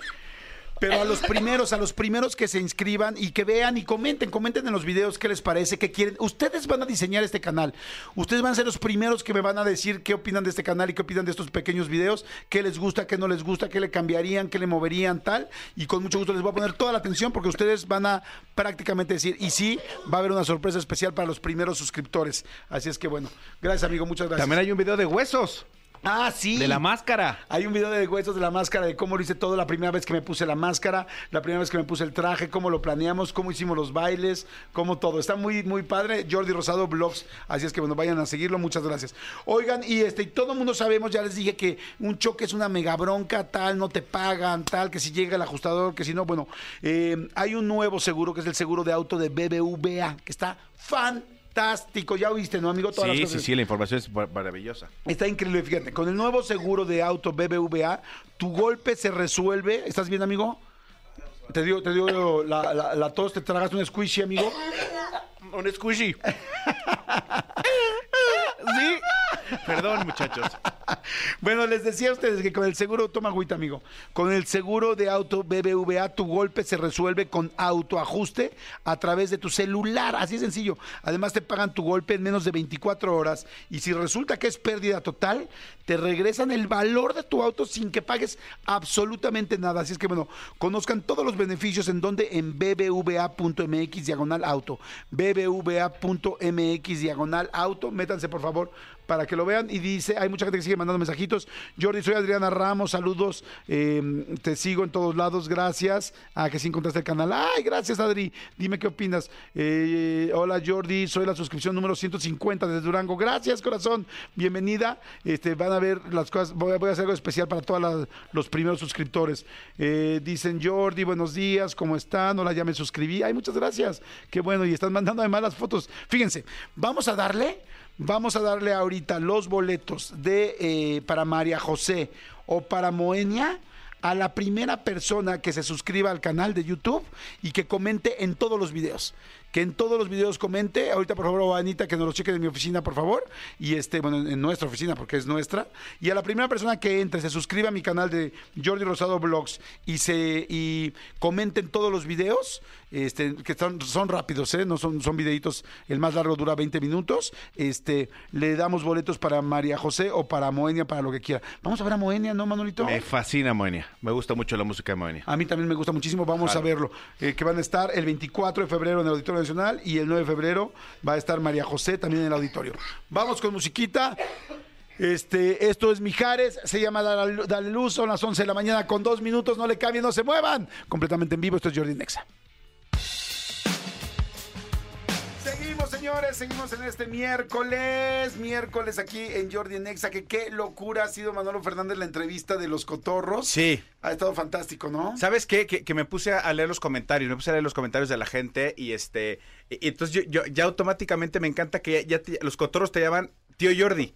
Pero a los primeros, a los primeros que se inscriban y que vean y comenten, comenten en los videos qué les parece, qué quieren. Ustedes van a diseñar este canal. Ustedes van a ser los primeros que me van a decir qué opinan de este canal y qué opinan de estos pequeños videos, qué les gusta, qué no les gusta, qué le cambiarían, qué le moverían, tal. Y con mucho gusto les voy a poner toda la atención porque ustedes van a prácticamente decir, y sí, va a haber una sorpresa especial para los primeros suscriptores. Así es que bueno, gracias amigo, muchas gracias. También hay un video de huesos, Ah, sí. de la máscara. Hay un video de huesos de la máscara, de cómo lo hice todo, la primera vez que me puse la máscara, la primera vez que me puse el traje, cómo lo planeamos, cómo hicimos los bailes, cómo todo. Está muy, muy padre. Jordi Rosado Blogs. Así es que bueno, vayan a seguirlo. Muchas gracias. Oigan, y este, y todo el mundo sabemos, ya les dije que un choque es una mega bronca, tal, no te pagan, tal, que si llega el ajustador, que si no, bueno, eh, hay un nuevo seguro que es el seguro de auto de BBVA, que está fantástico. Ya oíste, ¿no, amigo? Todas las Sí, cosas. sí, sí, la información es mar- maravillosa. Está increíble, fíjate, con el nuevo seguro de auto BBVA, tu golpe se resuelve. ¿Estás bien, amigo? Te digo, te digo la, la- la tos, te tragas un squishy, amigo. Un squishy. Perdón, muchachos. Bueno, les decía a ustedes que con el seguro, toma agüita, amigo. Con el seguro de auto BBVA, tu golpe se resuelve con autoajuste a través de tu celular. Así de sencillo. Además, te pagan tu golpe en menos de 24 horas. Y si resulta que es pérdida total, te regresan el valor de tu auto sin que pagues absolutamente nada. Así es que, bueno, conozcan todos los beneficios en donde en bbva.mx diagonal auto. bbva.mx diagonal auto. Métanse, por favor, para que lo vean. Y dice, hay mucha gente que sigue mandando mensajitos. Jordi, soy Adriana Ramos, saludos. eh, te sigo en todos lados, gracias. Ah, que sí encontraste el canal. Ay, gracias, Adri. Dime qué opinas. Eh, hola, Jordi, soy la suscripción número 150 desde Durango. Gracias, corazón. Bienvenida. Este, van a ver las cosas. Voy a, voy a hacer algo especial para todos los primeros suscriptores. Eh, dicen, Jordi, buenos días, ¿cómo están? Hola, ya me suscribí. Ay, muchas gracias. Qué bueno. Y están mandando además las fotos. Fíjense, vamos a darle. Vamos a darle ahorita los boletos de eh, para María José o para Moenia a la primera persona que se suscriba al canal de YouTube y que comente en todos los videos. Que en todos los videos comente. Ahorita, por favor, Anita, que nos lo cheque en mi oficina, por favor. Y este, bueno, en nuestra oficina, porque es nuestra. Y a la primera persona que entre, se suscriba a mi canal de Jordi Rosado Blogs y se y comente en todos los videos, este, que están, son rápidos, ¿eh? No son, son videitos. El más largo dura 20 minutos. Este, le damos boletos para María José o para Moenia, para lo que quiera. Vamos a ver a Moenia, ¿no, Manolito? Me fascina Moenia. Me gusta mucho la música de Moenia. A mí también me gusta muchísimo, vamos a verlo. Eh, que van a estar el 24 de febrero en el Auditorio Y el 9 de febrero va a estar María José también en el auditorio. Vamos con musiquita. Este, esto es Mijares, se llama Dale Luz, son las 11 de la mañana con dos minutos, no le cambien, no se muevan. Completamente en vivo, esto es Jordi Nexa. Señores, seguimos en este miércoles, miércoles aquí en Jordi Nexa, que qué locura ha sido Manolo Fernández la entrevista de los cotorros. Sí. Ha estado fantástico, ¿no? ¿Sabes qué? Que, que me puse a leer los comentarios, me puse a leer los comentarios de la gente y este, y, y entonces yo, yo- ya automáticamente me encanta que ya, ya te- los cotorros te llaman tío Jordi.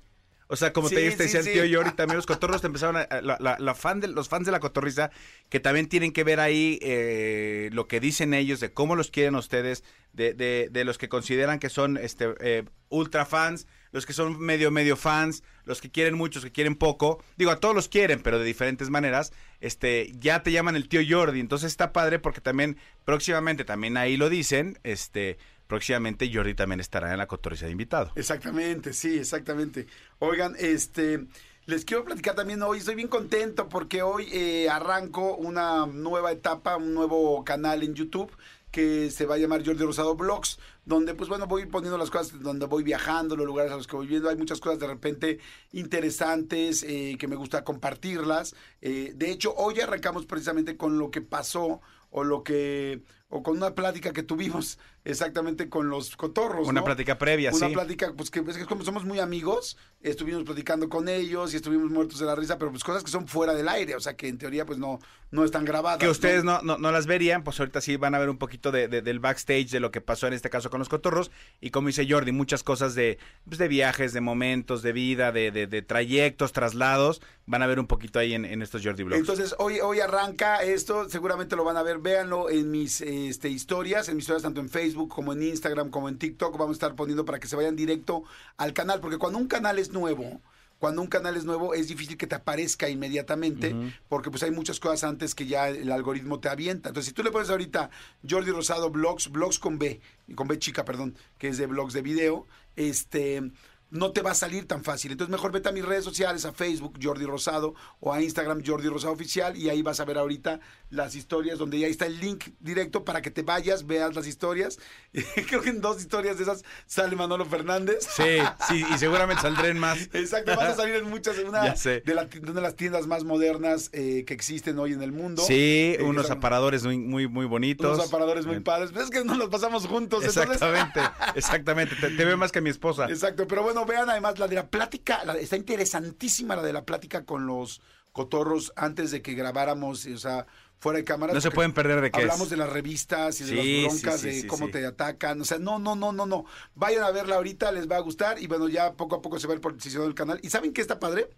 O sea, como Sí, te, te sí, decía el tío Jordi, también los cotorros te empezaron a, la, la- la fan de, los fans de la cotorriza, que también tienen que ver ahí eh, lo que dicen ellos, de cómo los quieren ustedes, de, de, de los que consideran que son este eh, ultra fans, los que son medio medio fans, los que quieren mucho, los que quieren poco. Digo, a todos los quieren, pero de diferentes maneras. Este, ya te llaman el tío Jordi, entonces está padre porque también próximamente también ahí lo dicen, este, próximamente Jordi también estará en la cotorriza de invitado. Exactamente, sí, exactamente. Oigan, este, les quiero platicar también hoy, estoy bien contento porque hoy eh, arranco una nueva etapa, un nuevo canal en YouTube que se va a llamar Jordi Rosado Blogs, donde pues bueno, voy poniendo las cosas, donde voy viajando, los lugares a los que voy viendo, hay muchas cosas de repente interesantes eh, que me gusta compartirlas. Eh, de hecho, hoy arrancamos precisamente con lo que pasó o lo que o con una plática que tuvimos exactamente con los cotorros. Una ¿no? plática previa, Una sí. plática, pues que es que como somos muy amigos, estuvimos platicando con ellos y estuvimos muertos de la risa, pero pues cosas que son fuera del aire, o sea que en teoría pues no, no están grabadas. que ustedes ¿no? no, no, las verían, pues ahorita sí van a ver un poquito de, de- del backstage de lo que pasó en este caso con los cotorros. Y como dice Jordi, muchas cosas de, pues, de viajes, de momentos, de vida, de, de- trayectos, traslados. Van a ver un poquito ahí en, en estos Jordi Vlogs. Entonces hoy, hoy arranca esto, seguramente lo van a ver, véanlo en mis este, historias, en mis historias tanto en Facebook como en Instagram como en TikTok, vamos a estar poniendo para que se vayan directo al canal, porque cuando un canal es nuevo, cuando un canal es nuevo es difícil que te aparezca inmediatamente, porque pues hay muchas cosas antes que ya el algoritmo te avienta. Entonces si tú le pones ahorita Jordi Rosado Blogs, Blogs con B, con B chica, perdón, que es de blogs de video, este no te va a salir tan fácil. Entonces mejor vete a mis redes sociales, a Facebook Jordi Rosado o a Instagram Jordi Rosado Oficial y ahí vas a ver ahorita las historias donde ya está el link directo para que te vayas, veas las historias. Creo que en dos historias de esas sale Manolo Fernández. Sí, sí, y seguramente saldrán más. Exacto, vas a salir en muchas, en una de, la- de una de las tiendas más modernas eh, que existen hoy en el mundo. Sí, Eh, unos aparadores muy, muy, muy bonitos. Unos aparadores muy padres. Pero es que nos los pasamos juntos. entonces- Exactamente, exactamente. Te, te veo más que mi esposa. Exacto, pero bueno, vean además la de la plática, la- está interesantísima la de la plática con los cotorros antes de que grabáramos, o sea, fuera de cámara. No se pueden perder de qué Hablamos es. de las revistas y de Sí, las broncas, sí, de sí, cómo sí. te atacan, o sea, no, no, no, no, no. Vayan a verla ahorita, les va a gustar y bueno, ya poco a poco se va a ir posicionando el canal. ¿Y saben qué está padre?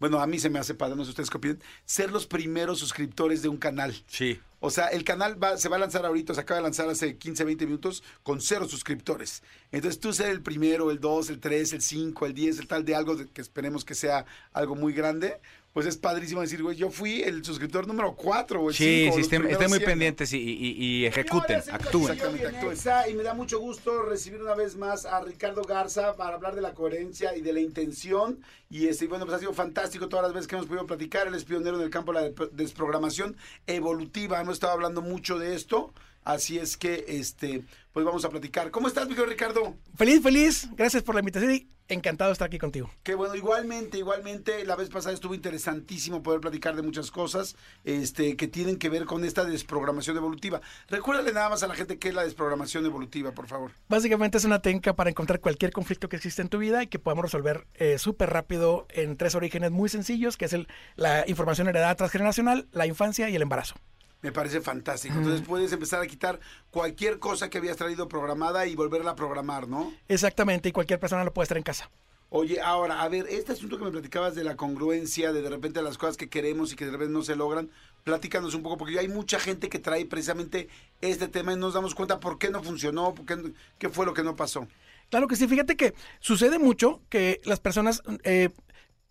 Bueno, a mí se me hace padre, no sé ustedes qué opinan, ser los primeros suscriptores de un canal. Sí. O sea, el canal va, se va a lanzar ahorita, se acaba de lanzar hace 15, 20 minutos con cero suscriptores. Entonces tú ser el primero, el 2, el 3, el 5, el 10, el tal de algo de- que esperemos que sea algo muy grande, pues es padrísimo decir, güey, yo fui el suscriptor número 4 o Sí, 5. sí, estén, estén muy pendientes y, y- y ejecuten, Señores, actúen. Exactamente, actúen. Y me da mucho gusto recibir una vez más a Ricardo Garza para hablar de la coherencia y de la intención. Y este, bueno, pues ha sido fantástico todas las veces que hemos podido platicar. Él es pionero en el campo de la de- desprogramación evolutiva. Hemos estado hablando mucho de esto. Así es que, este, pues vamos a platicar. ¿Cómo estás, mi querido Ricardo? Feliz, feliz. Gracias por la invitación y encantado de estar aquí contigo. Que bueno, igualmente, igualmente, la vez pasada estuvo interesantísimo poder platicar de muchas cosas este, que tienen que ver con esta desprogramación evolutiva. Recuérdale nada más a la gente qué es la desprogramación evolutiva, por favor. Básicamente es una técnica para encontrar cualquier conflicto que existe en tu vida y que podamos resolver eh, súper rápido en tres orígenes muy sencillos, que es el, la información heredada transgeneracional, la infancia y el embarazo. Me parece fantástico. Entonces puedes empezar a quitar cualquier cosa que habías traído programada y volverla a programar, ¿no? Exactamente, y cualquier persona lo puede estar en casa. Oye, ahora, a ver, este asunto que me platicabas de la congruencia, de de repente las cosas que queremos y que de repente no se logran, platícanos un poco, porque hay mucha gente que trae precisamente este tema y nos damos cuenta por qué no funcionó, por qué, qué fue lo que no pasó. Claro que sí, fíjate que sucede mucho que las personas eh,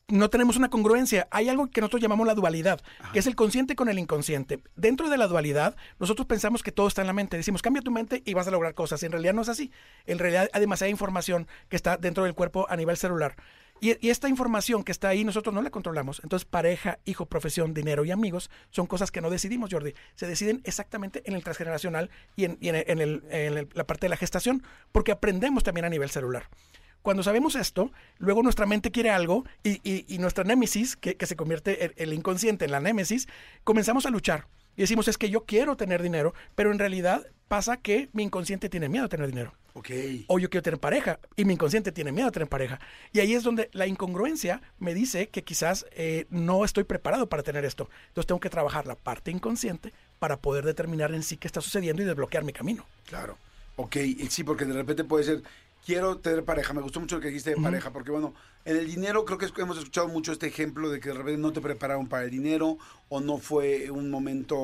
no tenemos una congruencia. Hay algo que nosotros llamamos la dualidad, que es el consciente con el inconsciente. Dentro de la dualidad, nosotros pensamos que todo está en la mente. Decimos, cambia tu mente y vas a lograr cosas. Y en realidad no es así. En realidad hay demasiada información que está dentro del cuerpo a nivel celular. Y, y esta información que está ahí nosotros no la controlamos. Entonces, pareja, hijo, profesión, dinero y amigos son cosas que no decidimos, Jordi. Se deciden exactamente en el transgeneracional y en, y en el- en el- en el- la parte de la gestación, porque aprendemos también a nivel celular. Cuando sabemos esto, luego nuestra mente quiere algo y, y- y nuestra némesis, que, que se convierte el, el inconsciente en la némesis, comenzamos a luchar. Y decimos, es que yo quiero tener dinero, pero en realidad pasa que mi inconsciente tiene miedo a tener dinero. Ok. O yo quiero tener pareja y mi inconsciente tiene miedo a tener pareja. Y ahí es donde la incongruencia me dice que quizás eh, no estoy preparado para tener esto. Entonces tengo que trabajar la parte inconsciente para poder determinar en sí qué está sucediendo y desbloquear mi camino. Claro. Ok, sí, porque de repente puede ser quiero tener pareja. Me gustó mucho lo que dijiste de pareja, porque bueno, en el dinero creo que hemos escuchado mucho este ejemplo de que de repente no te prepararon para el dinero o no fue un momento,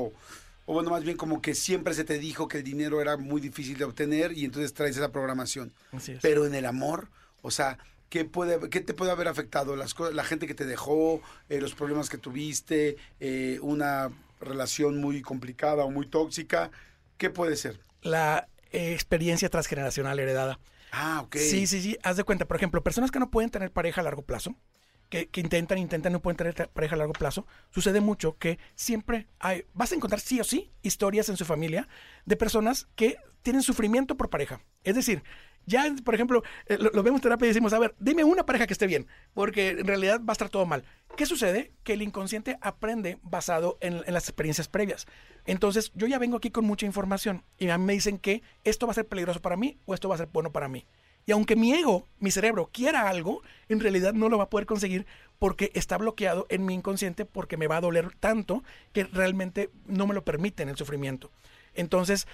o bueno, más bien como que siempre se te dijo que el dinero era muy difícil de obtener y entonces traes esa programación. Así es. Pero en el amor, o sea, ¿qué, puede, qué te puede haber afectado? Las, co- la gente que te dejó, eh, los problemas que tuviste, eh, una relación muy complicada o muy tóxica. ¿Qué puede ser? La eh, experiencia transgeneracional heredada. Ah, ok. Sí, sí, sí. Haz de cuenta, por ejemplo, personas que no pueden tener pareja a largo plazo, que, intentan, intentan, no pueden tener pareja a largo plazo, sucede mucho que siempre hay, vas a encontrar sí o sí historias en su familia de personas que tienen sufrimiento por pareja. Es decir, ya, por ejemplo, eh, lo, lo vemos en terapia y decimos, a ver, dime una pareja que esté bien, porque en realidad va a estar todo mal. ¿Qué sucede? Que el inconsciente aprende basado en, las experiencias previas. Entonces, yo ya vengo aquí con mucha información y me dicen que esto va a ser peligroso para mí o esto va a ser bueno para mí. Y aunque mi ego, mi cerebro, quiera algo, en realidad no lo va a poder conseguir porque está bloqueado en mi inconsciente porque me va a doler tanto que realmente no me lo permiten el sufrimiento. Entonces,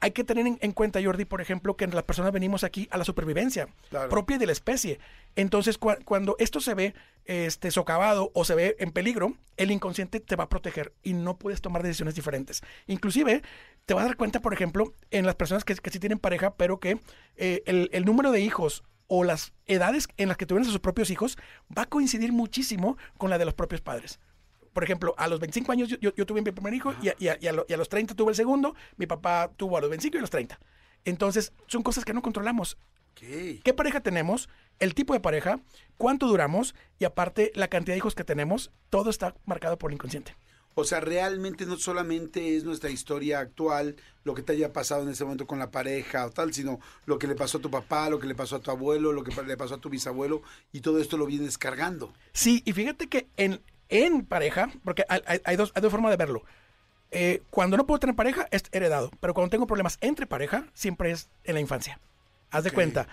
hay que tener en, en cuenta, Jordi, por ejemplo, que las personas venimos aquí a la supervivencia Claro. propia de la especie. Entonces, cua- cuando esto se ve este, socavado o se ve en peligro, el inconsciente te va a proteger y no puedes tomar decisiones diferentes. Inclusive, te vas a dar cuenta, por ejemplo, en las personas que, que sí tienen pareja, pero que eh, el, el número de hijos o las edades en las que tuvieron a sus propios hijos va a coincidir muchísimo con la de los propios padres. Por ejemplo, a los 25 años yo, yo- yo tuve mi primer hijo y a, y a- y a lo- y a los 30 tuve el segundo. Mi papá tuvo a los 25 y a los 30. Entonces, son cosas que no controlamos. ¿Qué pareja tenemos? El tipo de pareja, cuánto duramos y aparte la cantidad de hijos que tenemos, todo está marcado por el inconsciente. O sea, realmente no solamente es nuestra historia actual, lo que te haya pasado en ese momento con la pareja o tal, sino lo que le pasó a tu papá, lo que le pasó a tu abuelo, lo que le pasó a tu bisabuelo, y todo esto lo vienes cargando. Sí, y fíjate que en, en pareja, porque hay, hay- hay dos, hay dos formas de verlo. Eh, cuando no puedo tener pareja es heredado, pero cuando tengo problemas entre pareja, siempre es en la infancia. Haz de cuenta,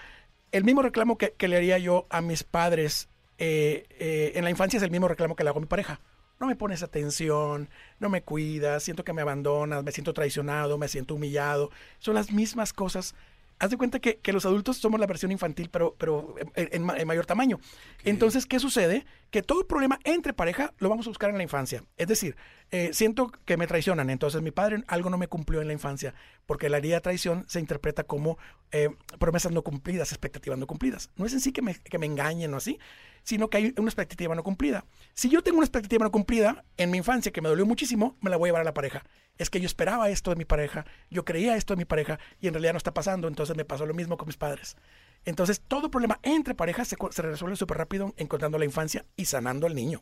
el mismo reclamo que, que le haría yo a mis padres eh, eh, en la infancia es el mismo reclamo que le hago a mi pareja. No me pones atención, no me cuidas, siento que me abandonas, me siento traicionado, me siento humillado. Son las mismas cosas. Haz de cuenta que, que los adultos somos la versión infantil, pero, pero en, en ma- en mayor tamaño. Entonces, ¿qué sucede? Que todo problema entre pareja lo vamos a buscar en la infancia. Es decir, eh, siento que me traicionan, entonces mi padre algo no me cumplió en la infancia, porque la herida de traición se interpreta como eh, promesas no cumplidas, expectativas no cumplidas. No es en sí que me, que me engañen o así, sino que hay una expectativa no cumplida. Si yo tengo una expectativa no cumplida en mi infancia que me dolió muchísimo, me la voy a llevar a la pareja. Es que yo esperaba esto de mi pareja, yo creía esto de mi pareja y en realidad no está pasando, entonces me pasó lo mismo con mis padres. Entonces todo problema entre parejas se, resuelve súper rápido encontrando la infancia y sanando al niño.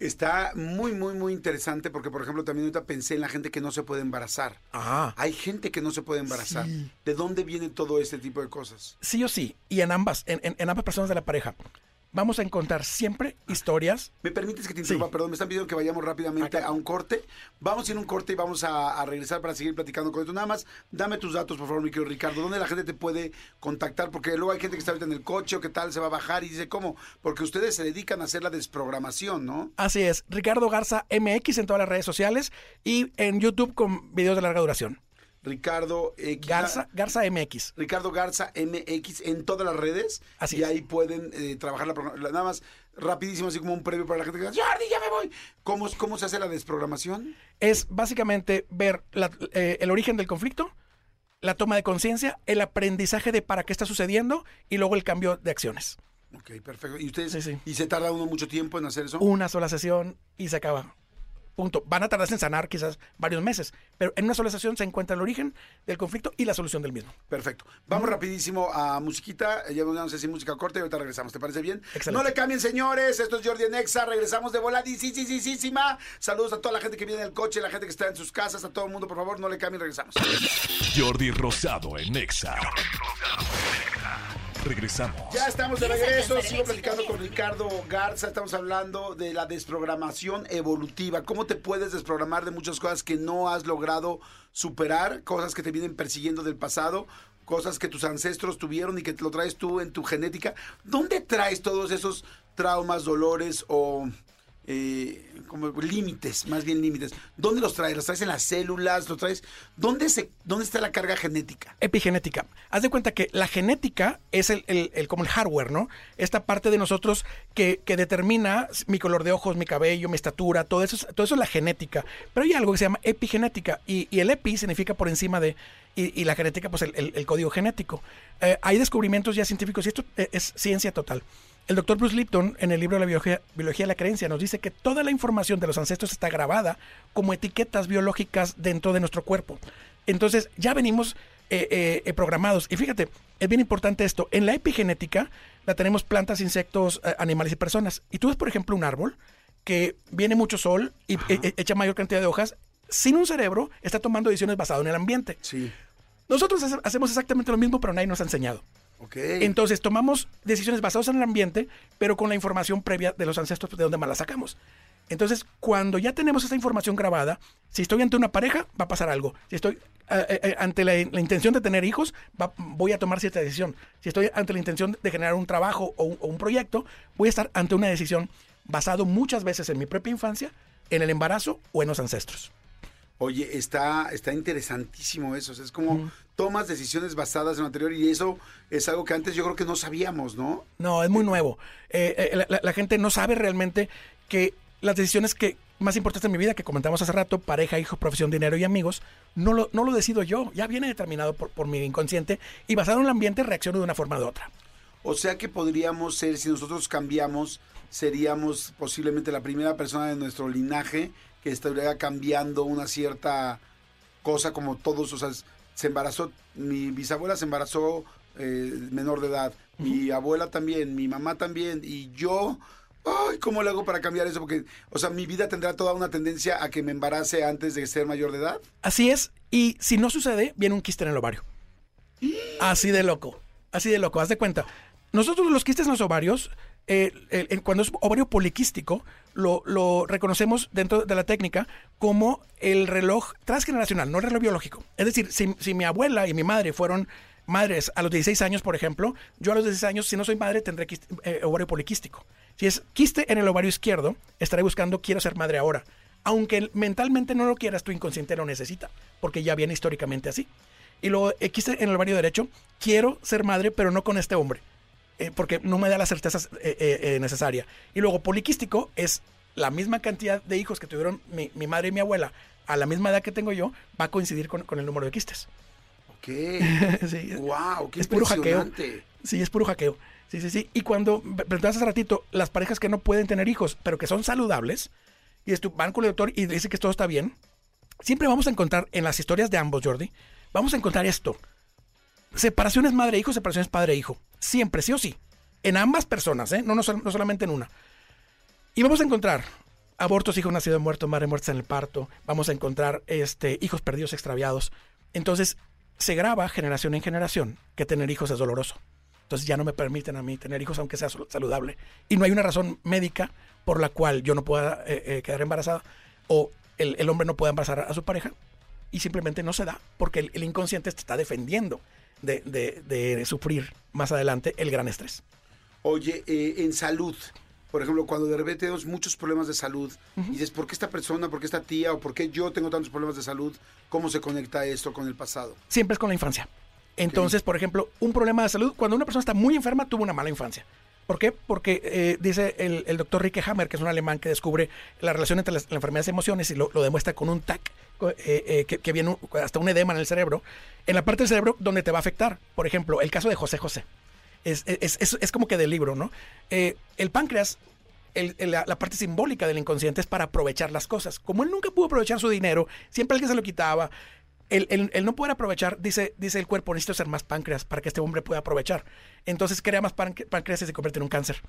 Está muy, muy, muy interesante porque, por ejemplo, también ahorita pensé en la gente que no se puede embarazar. Ah. Hay gente que no se puede embarazar. Sí. ¿De dónde viene todo este tipo de cosas? Sí o sí, y en ambas, en, en- en ambas personas de la pareja, vamos a encontrar siempre historias. ¿Me permites que te interrumpa? Sí. Perdón, me están pidiendo que vayamos rápidamente Acá. a un corte. Vamos a ir a un corte y vamos a, a regresar para seguir platicando con esto. Nada más, dame tus datos, por favor, mi querido Ricardo. ¿Dónde la gente te puede contactar? Porque luego hay gente que está ahorita en el coche o qué tal, se va a bajar y dice, ¿cómo? Porque ustedes se dedican a hacer la desprogramación, ¿no? Así es, Ricardo Garza MX en todas las redes sociales y en YouTube con videos de larga duración. Ricardo X. Garza, Garza MX. Ricardo Garza MX en todas las redes. Así y es. ahí pueden eh, trabajar la, programa- la- Nada más rapidísimo, así como un previo para la gente que diga, Jordi, ya me voy. ¿Cómo, ¿Cómo se hace la desprogramación? Es básicamente ver la- eh, el origen del conflicto, la toma de conciencia, el aprendizaje de para qué está sucediendo y luego el cambio de acciones. Ok, perfecto. ¿Y ustedes? Sí, sí. ¿Y se tarda uno mucho tiempo en hacer eso? Una sola sesión y se acaba. Punto. Van a tardarse en sanar quizás varios meses, pero en una sola sesión se encuentra el origen del conflicto y la solución del mismo. Perfecto. Vamos rapidísimo a musiquita. Ya no sé si música corta y ahorita regresamos. ¿Te parece bien? Excelente. No le cambien, señores. Esto es Jordi Nexa. Regresamos de voladísima. Saludos a toda la gente que viene en el coche, la gente que está en sus casas, a todo el mundo, por favor, no le cambien. Regresamos. Jordi Rosado en Nexa. Regresamos. Ya estamos de regreso, sigo platicando con Ricardo Garza, estamos hablando de la desprogramación evolutiva, cómo te puedes desprogramar de muchas cosas que no has logrado superar, cosas que te vienen persiguiendo del pasado, cosas que tus ancestros tuvieron y que te lo traes tú en tu genética. ¿Dónde traes todos esos traumas, dolores o eh, como límites, más bien límites. ¿Dónde los traes? ¿Los traes en las células? ¿Los traes? ¿Dónde, se, dónde está la carga genética? Epigenética. Haz de cuenta que la genética es el, el- como el hardware, ¿no? Esta parte de nosotros que, que determina mi color de ojos, mi cabello, mi estatura, todo eso, es, todo eso es la genética. Pero hay algo que se llama epigenética y, y el epi significa por encima de y, la genética, pues el código genético. Eh, hay descubrimientos ya científicos y esto eh, es ciencia total. El doctor Bruce Lipton, en el libro La biología, biología de la creencia, nos dice que toda la información de los ancestros está grabada como etiquetas biológicas dentro de nuestro cuerpo. Entonces, ya venimos eh, eh, eh, programados. Y fíjate, es bien importante esto. En la epigenética la tenemos plantas, insectos, eh, animales y personas. Y tú ves, por ejemplo, un árbol que viene mucho sol y eh, echa mayor cantidad de hojas. Sin un cerebro, está tomando decisiones basadas en el ambiente. Sí. Nosotros hace- hacemos exactamente lo mismo, pero nadie nos ha enseñado. Entonces tomamos decisiones basadas en el ambiente, pero con la información previa de los ancestros, pues, de dónde más la sacamos. Entonces, cuando ya tenemos esa información grabada, si estoy ante una pareja, va a pasar algo. Si estoy eh, eh, ante la, intención de tener hijos, voy a tomar cierta decisión. Si estoy ante la intención de generar un trabajo o un, o un proyecto, voy a estar ante una decisión basado muchas veces en mi propia infancia, en el embarazo o en los ancestros. Oye, está, está interesantísimo eso. O sea, es como tomas decisiones basadas en lo anterior y eso es algo que antes yo creo que no sabíamos, ¿no? No, es muy nuevo. Eh, eh, la, gente no sabe realmente que las decisiones que más importantes en mi vida, que comentamos hace rato, pareja, hijo, profesión, dinero y amigos, no lo, no lo decido yo. Ya viene determinado por, por mi inconsciente y basado en el ambiente reacciono de una forma o de otra. O sea que podríamos ser, si nosotros cambiamos, seríamos posiblemente la primera persona de nuestro linaje que estaría cambiando una cierta cosa como todos, o sea, se embarazó, mi bisabuela se embarazó eh, menor de edad, mi abuela también, mi mamá también, y yo, ay, ¿cómo le hago para cambiar eso? Porque, o sea, mi vida tendrá toda una tendencia a que me embarace antes de ser mayor de edad. Así es. Y si no sucede, viene un quiste en el ovario. Así de loco. Así de loco. Haz de cuenta. Nosotros los quistes en los ovarios, eh, cuando es ovario poliquístico, lo, reconocemos dentro de la técnica como el reloj transgeneracional, no el reloj biológico. Es decir, si, mi abuela y mi madre fueron madres a los 16 años, por ejemplo, yo a los 16 años, si no soy madre, tendré eh, ovario poliquístico. Si es quiste en el ovario izquierdo, estaré buscando quiero ser madre ahora. Aunque mentalmente no lo quieras, tu inconsciente lo necesita, porque ya viene históricamente así. Y luego eh, quiste en el ovario derecho, quiero ser madre, pero no con este hombre, eh, porque no me da la certeza eh, eh, necesaria. Y luego poliquístico es la misma cantidad de hijos que tuvieron mi, mi madre y mi abuela a la misma edad que tengo yo, va a coincidir con, con el número de quistes. Ok. Sí, wow, qué es puro hackeo. Sí, es puro hackeo. Sí, sí, sí. Y cuando preguntabas hace ratito, las parejas que no pueden tener hijos, pero que son saludables, y es tu, van con el doctor y dice que todo está bien, siempre vamos a encontrar en las historias de ambos, Jordi, vamos a encontrar esto. Separaciones madre-hijo, separaciones padre-hijo. Siempre, sí o sí. En ambas personas, ¿eh? No, no, sol- no solamente en una. Y vamos a encontrar abortos, hijos nacidos muertos, madre muerta en el parto. Vamos a encontrar este, hijos perdidos, extraviados. Entonces, se graba generación en generación que tener hijos es doloroso. Entonces ya no me permiten a mí tener hijos aunque sea sal- saludable. Y no hay una razón médica por la cual yo no pueda eh, eh, quedar embarazada o el, hombre no pueda embarazar a su pareja. Y simplemente no se da porque el, inconsciente te está defendiendo de, de- de sufrir más adelante el gran estrés. Oye, eh, en salud, por ejemplo, cuando de repente tenemos muchos problemas de salud y dices, ¿por qué esta persona, por qué esta tía o por qué yo tengo tantos problemas de salud? ¿Cómo se conecta esto con el pasado? siempre es con la infancia. Entonces, por ejemplo, un problema de salud, cuando una persona está muy enferma, tuvo una mala infancia. ¿Por qué? Porque eh, dice el, el doctor Rike Hammer, que es un alemán que descubre la relación entre las, las enfermedades y emociones y lo, lo demuestra con un TAC, eh, eh, que, viene hasta un edema en el cerebro, en la parte del cerebro donde te va a afectar. Por ejemplo, el caso de José José. Es, es, es- es como que del libro, ¿no? Eh, el páncreas la, parte simbólica del inconsciente es para aprovechar las cosas. Como él nunca pudo aprovechar su dinero, siempre alguien se lo quitaba. El, no poder aprovechar, dice, dice el cuerpo, necesito ser más páncreas para que este hombre pueda aprovechar. Entonces crea más pánc- páncreas y se convierte en un cáncer.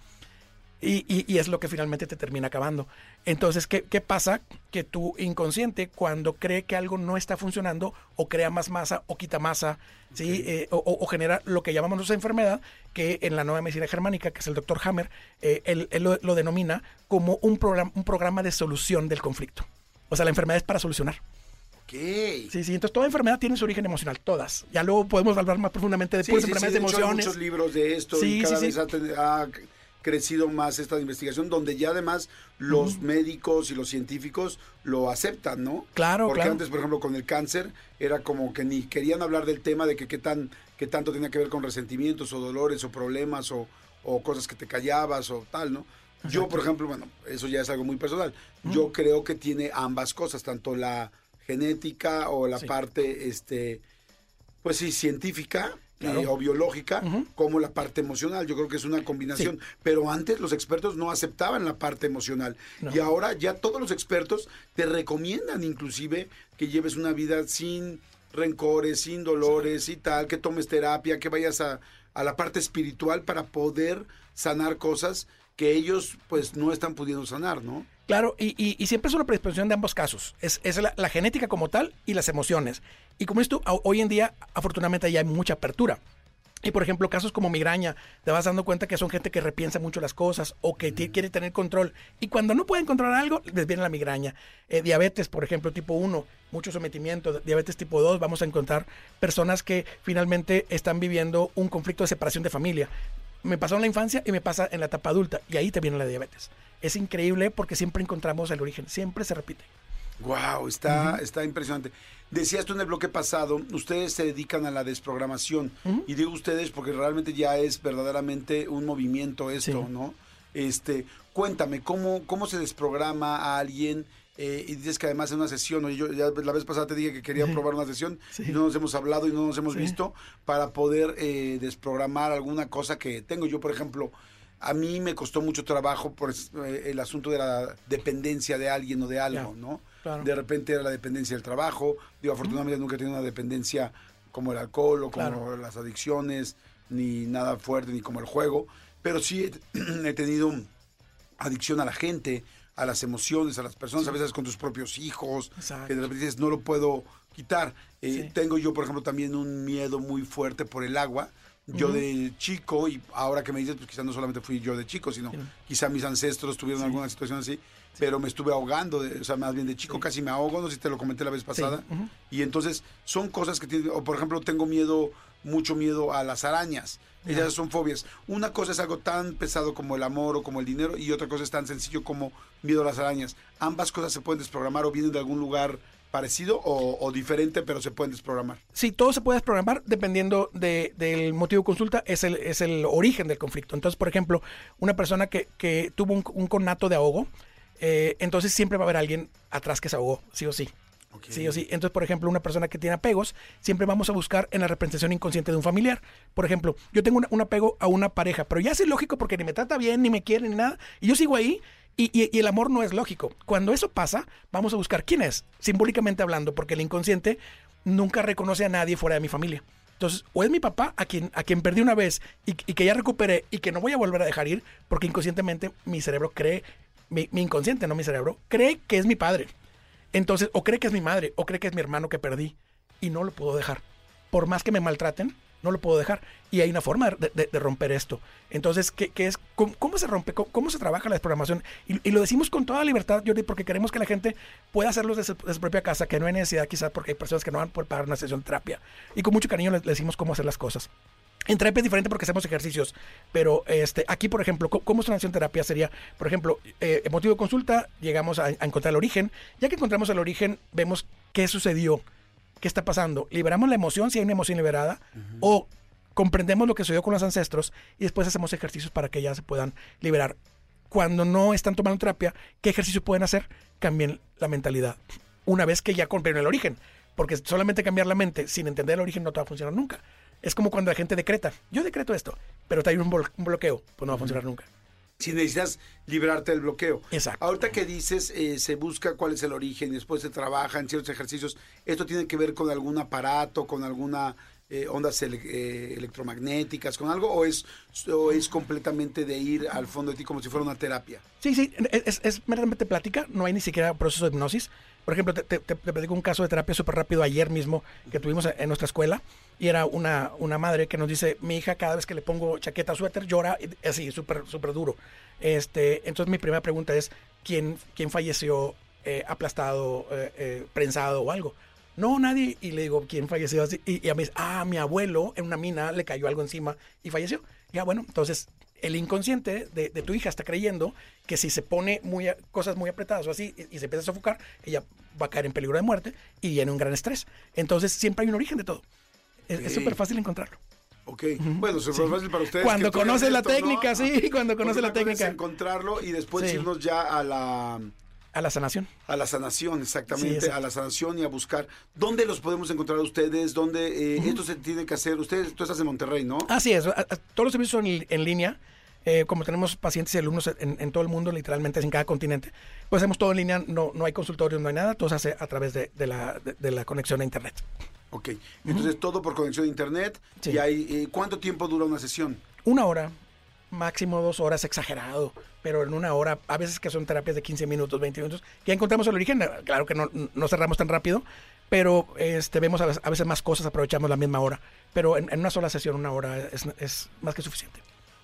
Y, y- y es lo que finalmente te termina acabando. Entonces, ¿qué, qué pasa? Que tu inconsciente, cuando cree que algo no está funcionando, o crea más masa, o quita masa, ¿sí? Eh, o, genera lo que llamamos nosotros enfermedad, que en la nueva medicina germánica, que es el doctor Hammer, eh, él, él lo, lo denomina como un, programa un programa de solución del conflicto. O sea, la enfermedad es para solucionar. Ok. Sí, sí, entonces toda enfermedad tiene su origen emocional, todas. Ya luego podemos hablar más profundamente de Sí, sí, sí, enfermedades de de hecho, hay emociones. muchos libros de esto Sí, y cada sí, vez sí. ha ha crecido más esta investigación, donde ya además los médicos y los científicos lo aceptan, ¿no? Claro, Porque claro. antes, por ejemplo, con el cáncer, era como que ni querían hablar del tema de que qué tan, qué tanto tenía que ver con resentimientos o dolores o problemas o, o cosas que te callabas o tal, ¿no? Yo, por ejemplo, bueno, eso ya es algo muy personal. Yo creo que tiene ambas cosas, tanto la genética o la Sí. parte, este, pues sí, científica Claro. eh, o biológica, como la parte emocional. Yo creo que es una combinación. Pero antes los expertos no aceptaban la parte emocional. No. Y ahora ya todos los expertos te recomiendan inclusive que lleves una vida sin rencores, sin dolores y tal, que tomes terapia, que vayas a, a la parte espiritual para poder sanar cosas que ellos pues no están pudiendo sanar, ¿no? Claro, y, y- y siempre es una predisposición de ambos casos. Es, es la, la genética como tal y las emociones. Y como esto, hoy en día, afortunadamente, ya hay mucha apertura. Y por ejemplo, casos como migraña, te vas dando cuenta que son gente que repiensa mucho las cosas o que ti- quiere tener control. Y cuando no pueden controlar algo, les viene la migraña. Eh, diabetes, por ejemplo, tipo 1, mucho sometimiento. Diabetes tipo 2, vamos a encontrar personas que finalmente están viviendo un conflicto de separación de familia. Me pasó en la infancia y me pasa en la etapa adulta. Y ahí te viene la diabetes. Es increíble porque siempre encontramos el origen, siempre se repite. Wow, está, está impresionante. Decías tú en el bloque pasado, ustedes se dedican a la desprogramación. Y digo ustedes porque realmente ya es verdaderamente un movimiento esto, Sí. ¿no? Este, cuéntame, ¿cómo, cómo se desprograma a alguien? Eh, y dices que además en una sesión, oye, yo ya la vez pasada te dije que quería probar una sesión Sí. y no nos hemos hablado y no nos hemos visto para poder eh, desprogramar alguna cosa que tengo. Yo, por ejemplo, a mí me costó mucho trabajo por eh, el asunto de la dependencia de alguien o de algo, ¿no? claro. De repente era la dependencia del trabajo. Digo, afortunadamente nunca he tenido una dependencia como el alcohol o como Claro. las adicciones, ni nada fuerte, ni como el juego. Pero sí he, he tenido adicción a la gente, a las emociones, a las personas, a veces con tus propios hijos, Exacto. que de repente dices, no lo puedo quitar. Eh, Sí. Tengo yo, por ejemplo, también un miedo muy fuerte por el agua. Yo de chico, y ahora que me dices, pues quizá no solamente fui yo de chico, sino Sí. quizá mis ancestros tuvieron alguna situación así, pero me estuve ahogando, de- o sea, más bien de chico casi me ahogo, no sé si te lo comenté la vez pasada. Y entonces son cosas que tienen, o por ejemplo, tengo miedo, mucho miedo a las arañas. Ellas son fobias. Una cosa es algo tan pesado como el amor o como el dinero, y otra cosa es tan sencillo como miedo a las arañas. Ambas cosas se pueden desprogramar o vienen de algún lugar parecido o, o diferente, pero se pueden desprogramar. Sí, todo se puede desprogramar dependiendo de- del motivo de consulta, es el, es el origen del conflicto. Entonces, por ejemplo, una persona que, que tuvo un, un conato de ahogo, eh, entonces siempre va a haber alguien atrás que se ahogó, sí o sí. Ok. Sí o sí. Entonces, por ejemplo, una persona que tiene apegos, siempre vamos a buscar en la representación inconsciente de un familiar. Por ejemplo, yo tengo una- un apego a una pareja, pero ya es ilógico porque ni me trata bien, ni me quiere, ni nada. Y yo sigo ahí y, y- el amor no es lógico. Cuando eso pasa, vamos a buscar quién es, simbólicamente hablando, porque el inconsciente nunca reconoce a nadie fuera de mi familia. Entonces, o es mi papá a quien, a quien perdí una vez y, y que ya recuperé y que no voy a volver a dejar ir, porque inconscientemente mi cerebro cree, mi, mi inconsciente, no mi cerebro, cree que es mi padre. Entonces, o cree que es mi madre, o cree que es mi hermano que perdí, y no lo puedo dejar. Por más que me maltraten, no lo puedo dejar. Y hay una forma de, romper esto. Entonces, ¿qué, qué es? ¿Cómo, cómo se rompe? ¿Cómo, se trabaja la desprogramación? Y, lo decimos con toda libertad, Jordi, porque queremos que la gente pueda hacerlo desde, su- su propia casa, que no hay necesidad quizás porque hay personas que no van por pagar una sesión de terapia. Y con mucho cariño les, decimos cómo hacer las cosas. En terapia es diferente porque hacemos ejercicios, pero este, aquí, por ejemplo, ¿cómo es una de terapia? Sería, por ejemplo, eh, motivo de consulta, llegamos a, a encontrar el origen. Ya que encontramos el origen, vemos qué sucedió, qué está pasando. Liberamos la emoción, si hay una emoción liberada, o comprendemos lo que sucedió con los ancestros y después hacemos ejercicios para que ya se puedan liberar. Cuando no están tomando terapia, ¿qué ejercicio pueden hacer? Cambien la mentalidad. Una vez que ya comprendieron el origen. Porque solamente cambiar la mente sin entender el origen no te va a funcionar nunca. Es como cuando la gente decreta. Yo decreto esto, pero te hay un, blo- un bloqueo, pues no va a funcionar nunca. Si necesitas liberarte del bloqueo. Exacto. Ahorita que dices, eh, se busca cuál es el origen y después se trabaja en ciertos ejercicios, ¿esto tiene que ver con algún aparato, con alguna eh, ondas ele- eh, electromagnéticas, con algo? ¿O es, ¿O es completamente de ir al fondo de ti como si fuera una terapia? Sí, sí, es, es meramente plática, no hay ni siquiera proceso de hipnosis. Por ejemplo, te, te, te platico un caso de terapia súper rápido ayer mismo que tuvimos en nuestra escuela y era una, una madre que nos dice, mi hija cada vez que le pongo chaqueta, suéter, llora, así, súper, súper duro. Este, entonces mi primera pregunta es, ¿quién, quién falleció eh, aplastado, eh, eh, prensado o algo? No, nadie. Y le digo, ¿quién falleció así? Y, y a mí dice, ah, mi abuelo en una mina le cayó algo encima y falleció. Ya, bueno, entonces el inconsciente de, de tu hija está creyendo que si se pone muy cosas muy apretadas o así y, y se empieza a sofocar, ella va a caer en peligro de muerte y viene un gran estrés. Entonces siempre hay un origen de todo. Es súper fácil encontrarlo. Ok, bueno, es fácil para ustedes. Cuando conoces la esto, ¿no? técnica, sí, cuando conoces la técnica. encontrarlo y después Sí. irnos ya a la A la sanación. a la sanación, exactamente, a la sanación y a buscar dónde los podemos encontrar a ustedes, dónde eh, esto se tiene que hacer. Ustedes, tú estás en Monterrey, ¿no? Así es, todos los servicios son en, en línea. eh, como tenemos pacientes y alumnos en, en todo el mundo, literalmente en cada continente, pues hacemos todo en línea, no, no hay consultorios, no hay nada, todo se hace a través de, de la, de- de la conexión a internet. Ok, entonces todo por conexión a internet. Sí. Y hay, eh, ¿cuánto tiempo dura una sesión? Una hora, máximo dos horas, exagerado, pero en una hora, a veces que son terapias de 15 minutos, 20 minutos, ya encontramos el origen, claro que no, no cerramos tan rápido, pero este, vemos a veces, a veces más cosas, aprovechamos la misma hora, pero en, en una sola sesión, una hora es, es más que suficiente.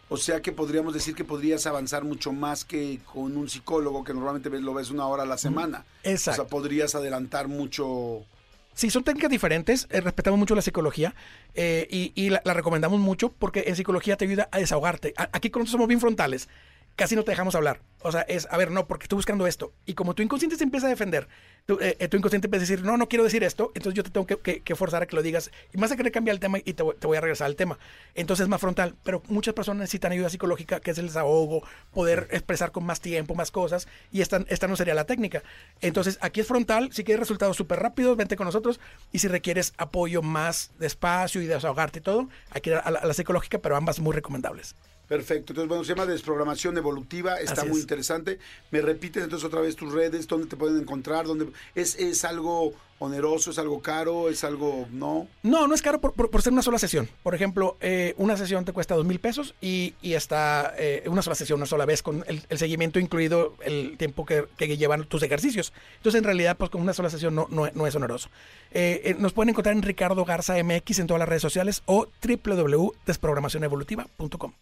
O sea que podríamos decir que podrías avanzar mucho más que con un psicólogo que normalmente lo ves una hora a la semana. Exacto. O sea, podrías adelantar mucho. Sí, son técnicas diferentes, eh, respetamos mucho la psicología eh, y, la, recomendamos mucho porque en psicología te ayuda a desahogarte. A- aquí nosotros somos bien frontales, casi no te dejamos hablar. O sea, es, a ver, no, porque estoy buscando esto. Y como tu inconsciente se empieza a defender, tu, eh, eh, tu inconsciente empieza a decir, no, no quiero decir esto, entonces yo te tengo que, que- que forzar a que lo digas. Y más a querer cambiar el tema y te, voy- te voy a regresar al tema. Entonces es más frontal, pero muchas personas necesitan ayuda psicológica, que es el desahogo, poder expresar con más tiempo, más cosas, y esta, esta no sería la técnica. Entonces aquí es frontal, si quieres resultados súper rápidos, vente con nosotros, y si requieres apoyo más despacio y desahogarte y todo, hay que ir a la, a la psicológica, pero ambas muy recomendables. Perfecto. Entonces, bueno, se llama desprogramación evolutiva. Está Así muy es. interesante. Me repites entonces otra vez tus redes, dónde te pueden encontrar, dónde es, es algo oneroso, es algo caro, es algo no. No, no es caro por, por- por ser una sola sesión. Por ejemplo, eh, una sesión te cuesta dos mil pesos y, y está eh, una sola sesión, una sola vez, con el, el seguimiento incluido el tiempo que, que llevan tus ejercicios. Entonces, en realidad, pues con una sola sesión no, no, no es oneroso. Eh, eh, nos pueden encontrar en Ricardo Garza MX en todas las redes sociales o www.desprogramacionevolutiva.com.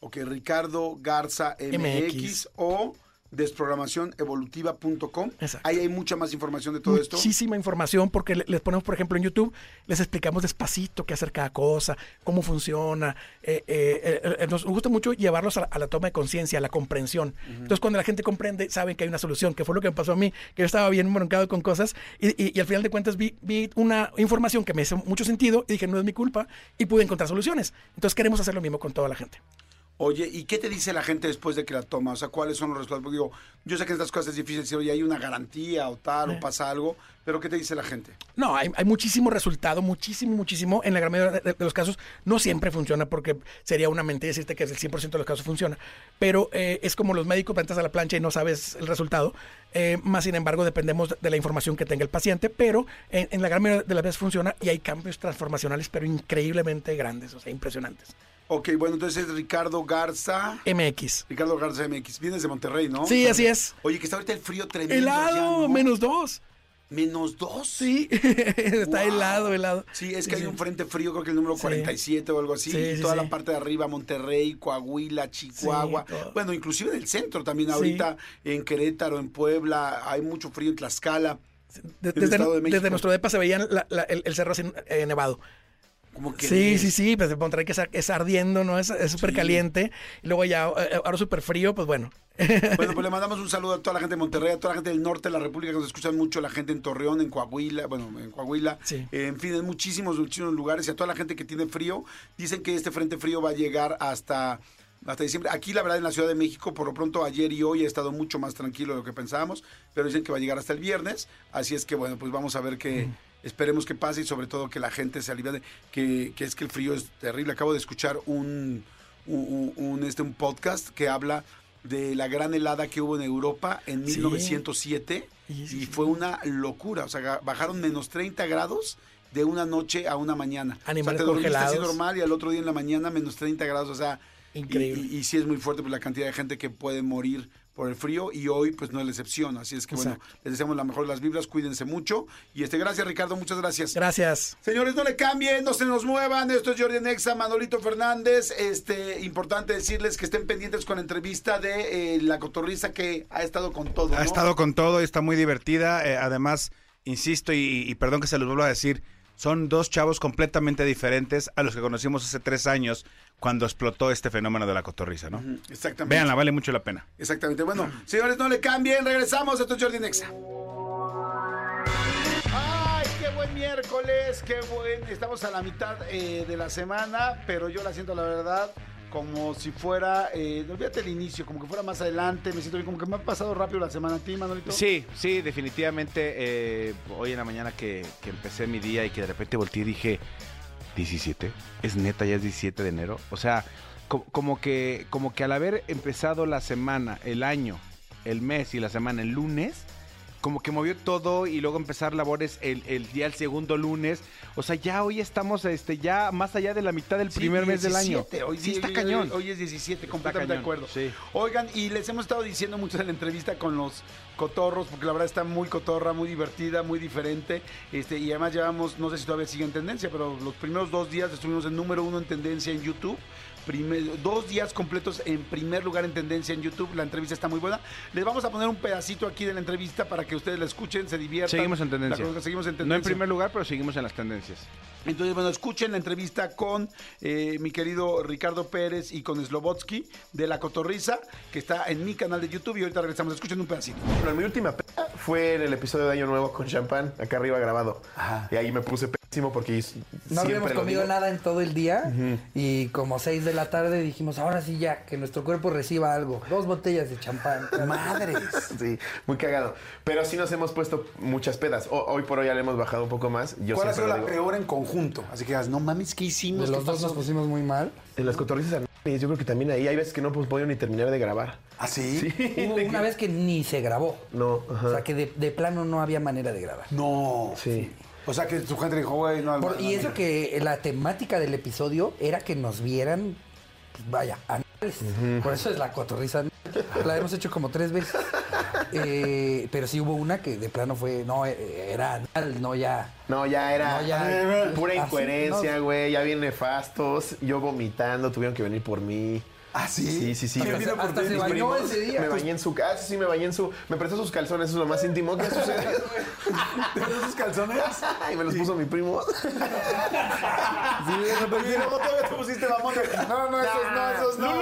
Ok, Ricardo Garza MX, MX. o desprogramacionevolutiva.com. Ahí hay mucha más información de todo esto. Muchísima información porque le- les ponemos, por ejemplo, en YouTube, les explicamos despacito qué hacer cada cosa, cómo funciona. Eh, eh, eh, eh, nos gusta mucho llevarlos a la, a la toma de conciencia, a la comprensión. Entonces, cuando la gente comprende, saben que hay una solución, que fue lo que me pasó a mí, que yo estaba bien broncado con cosas y, y- y al final de cuentas vi, vi una información que me hizo mucho sentido y dije, no es mi culpa y pude encontrar soluciones. Entonces, queremos hacer lo mismo con toda la gente. Oye, ¿y qué te dice la gente después de que la toma? O sea, ¿cuáles son los resultados? Porque digo, yo sé que en estas cosas es difícil decir, oye, hay una garantía o tal, o pasa algo, pero ¿qué te dice la gente? No, hay, hay muchísimo resultado, muchísimo, muchísimo. En la gran mayoría de, los casos no siempre funciona porque sería una mentira decirte que el 100% de los casos funciona. Pero eh, es como los médicos, entras a la plancha y no sabes el resultado. Eh, más sin embargo, dependemos de- de la información que tenga el paciente, pero en, en la gran mayoría de las veces funciona y hay cambios transformacionales, pero increíblemente grandes, o sea, impresionantes. Ok, bueno, entonces es Ricardo Garza. MX. Ricardo Garza MX. Vienes de Monterrey, ¿no? Sí, así es. Oye, que está ahorita el frío tremendo. Helado, ¿no? menos dos. Menos dos. Sí, está Wow. helado, helado. Sí, es que Sí, hay sí. un frente frío, creo que el número Sí. 47 o algo así. Sí, y sí, toda sí. la parte de arriba, Monterrey, Coahuila, Chihuahua. Sí, bueno, inclusive del centro también Sí. ahorita, en Querétaro, en Puebla, hay mucho frío en Tlaxcala. De- en el desde, de nuestro depa se veía la- la- el, el cerro así, eh, nevado. Como que Sí, sí, sí, pues de Monterrey que es, es ardiendo, ¿no? Es súper Sí. caliente. Y luego ya, eh, ahora súper frío, pues bueno. Bueno, pues le mandamos un saludo a toda la gente de Monterrey, a toda la gente del norte de la República que nos escuchan mucho, la gente en Torreón, en Coahuila, bueno, en Coahuila, Sí. eh, en fin, en muchísimos, muchísimos lugares y a toda la gente que tiene frío. Dicen que este frente frío va a llegar hasta, hasta diciembre. Aquí, la verdad, en la Ciudad de México, por lo pronto, ayer y hoy ha estado mucho más tranquilo de lo que pensábamos, pero dicen que va a llegar hasta el viernes. Así es que, bueno, pues vamos a ver que. Esperemos que pase y sobre todo que la gente se alivie, que, que es que el frío es terrible. Acabo de escuchar un, un, un, este, un podcast que habla de la gran helada que hubo en Europa en Sí. 1907 Sí, y fue una locura. O sea, bajaron menos 30 grados de una noche a una mañana. Animales o sea, te dormiste así congelados. normal y al otro día en la mañana menos 30 grados. O sea, y- Increíble. Y, y sí es muy fuerte por la cantidad de gente que puede morir por el frío y hoy pues no es la excepción. Así es que bueno, les deseamos la mejor de las vibras, cuídense mucho. Y este, gracias Ricardo, muchas gracias. Gracias. Señores, no le cambien, no se nos muevan. Esto es Jordi Nexa, Manolito Fernández. Este, importante decirles que estén pendientes con la entrevista de eh, la cotorriza que ha estado con todo. Ha estado con todo y está muy divertida. eh, además, insisto, y, y perdón que se los vuelva a decir, Son dos chavos completamente diferentes a los que conocimos hace tres años cuando explotó este fenómeno de la cotorriza, ¿no? Exactamente. Véanla, vale mucho la pena. Exactamente. Bueno, señores, no le cambien. Regresamos. Esto es Jordi Nexa. ¡Ay, qué buen miércoles! ¡Qué buen! Estamos a la mitad eh, de la semana, pero yo la siento, la verdad, como si fuera... Eh, olvídate el inicio, como que fuera más adelante. Me siento bien, como que me ha pasado rápido la semana a ti, Manolito. Sí, sí, definitivamente. eh, hoy en la mañana que, que empecé mi día y que de repente volteé y dije, 17, es neta, ya es 17 de enero. O sea, co- como, que, como que al haber empezado la semana, el año, el mes y la semana el lunes, como que movió todo y luego empezar labores el, el día el segundo lunes. O sea, ya hoy estamos este, ya más allá de la mitad del Sí, primer mes del año. 17, Hoy sí, está hoy- cañón. Hoy, es 17, completamente de acuerdo. sí. Oigan, y les hemos estado diciendo mucho en la entrevista con los cotorros, porque la verdad está muy cotorra, muy divertida, muy diferente. Este, y además llevamos, no sé si todavía sigue en tendencia, pero los primeros dos días estuvimos en número uno en tendencia en YouTube. Primer- dos días completos en primer lugar en tendencia en YouTube. La entrevista está muy buena. Les vamos a poner un pedacito aquí de la entrevista para que ustedes la escuchen, se diviertan. Seguimos en tendencia. seguimos en No en tendencia. primer lugar, pero seguimos en las tendencias. Entonces, bueno, escuchen la entrevista con eh, mi querido Ricardo Pérez y con Slobotsky de La Cotorriza, que está en mi canal de YouTube y ahorita regresamos. Escuchen un pedacito. Pero mi última peda fue en el episodio de Año Nuevo con champán, acá arriba grabado. Y ahí me puse porque No habíamos comido digo. nada en todo el día y como 6 de la tarde dijimos, ahora sí ya, que nuestro cuerpo reciba algo. Dos botellas de champán. Madres. Sí, muy cagado. Pero sí nos hemos puesto muchas pedas. O- hoy por hoy ya le hemos bajado un poco más. Yo ¿Cuál ha sido la digo. peor en conjunto? Así que no mames, ¿qué hicimos? De los ¿Qué dos nos pusimos muy mal. En las cotorrizas yo creo que también ahí hay veces que no podido ni terminar de grabar. ¿Ah, sí? Hubo una vez que ni se grabó. No, ajá. O sea, que de, de plano no había manera de grabar. No. Sí. O sea, que su gente dijo, güey, no. Por- no, y no, eso no. que la temática del episodio era que nos vieran, pues, vaya, anales. Por eso es la cotorriza. La hemos hecho como tres veces. Eh, pero sí hubo una que de plano fue, no, eh, era anal, no ya. No, ya era No, ya- pura incoherencia, no. güey. Ya bien nefastos. Yo vomitando, tuvieron que venir por mí. ¿Ah, sí? Sí, sí, sí. ¿Quién Me- vino por hasta ti? se bañó primos. ese día. Me bañé en su casa, sí, me bañé en su. Me prestó sus calzones, eso es lo más íntimo que ha sucedido. ¿Te dio sus calzones? y me los puso mi primo. Y luego todavía te pusiste mamón. No, no, esos no, esos no.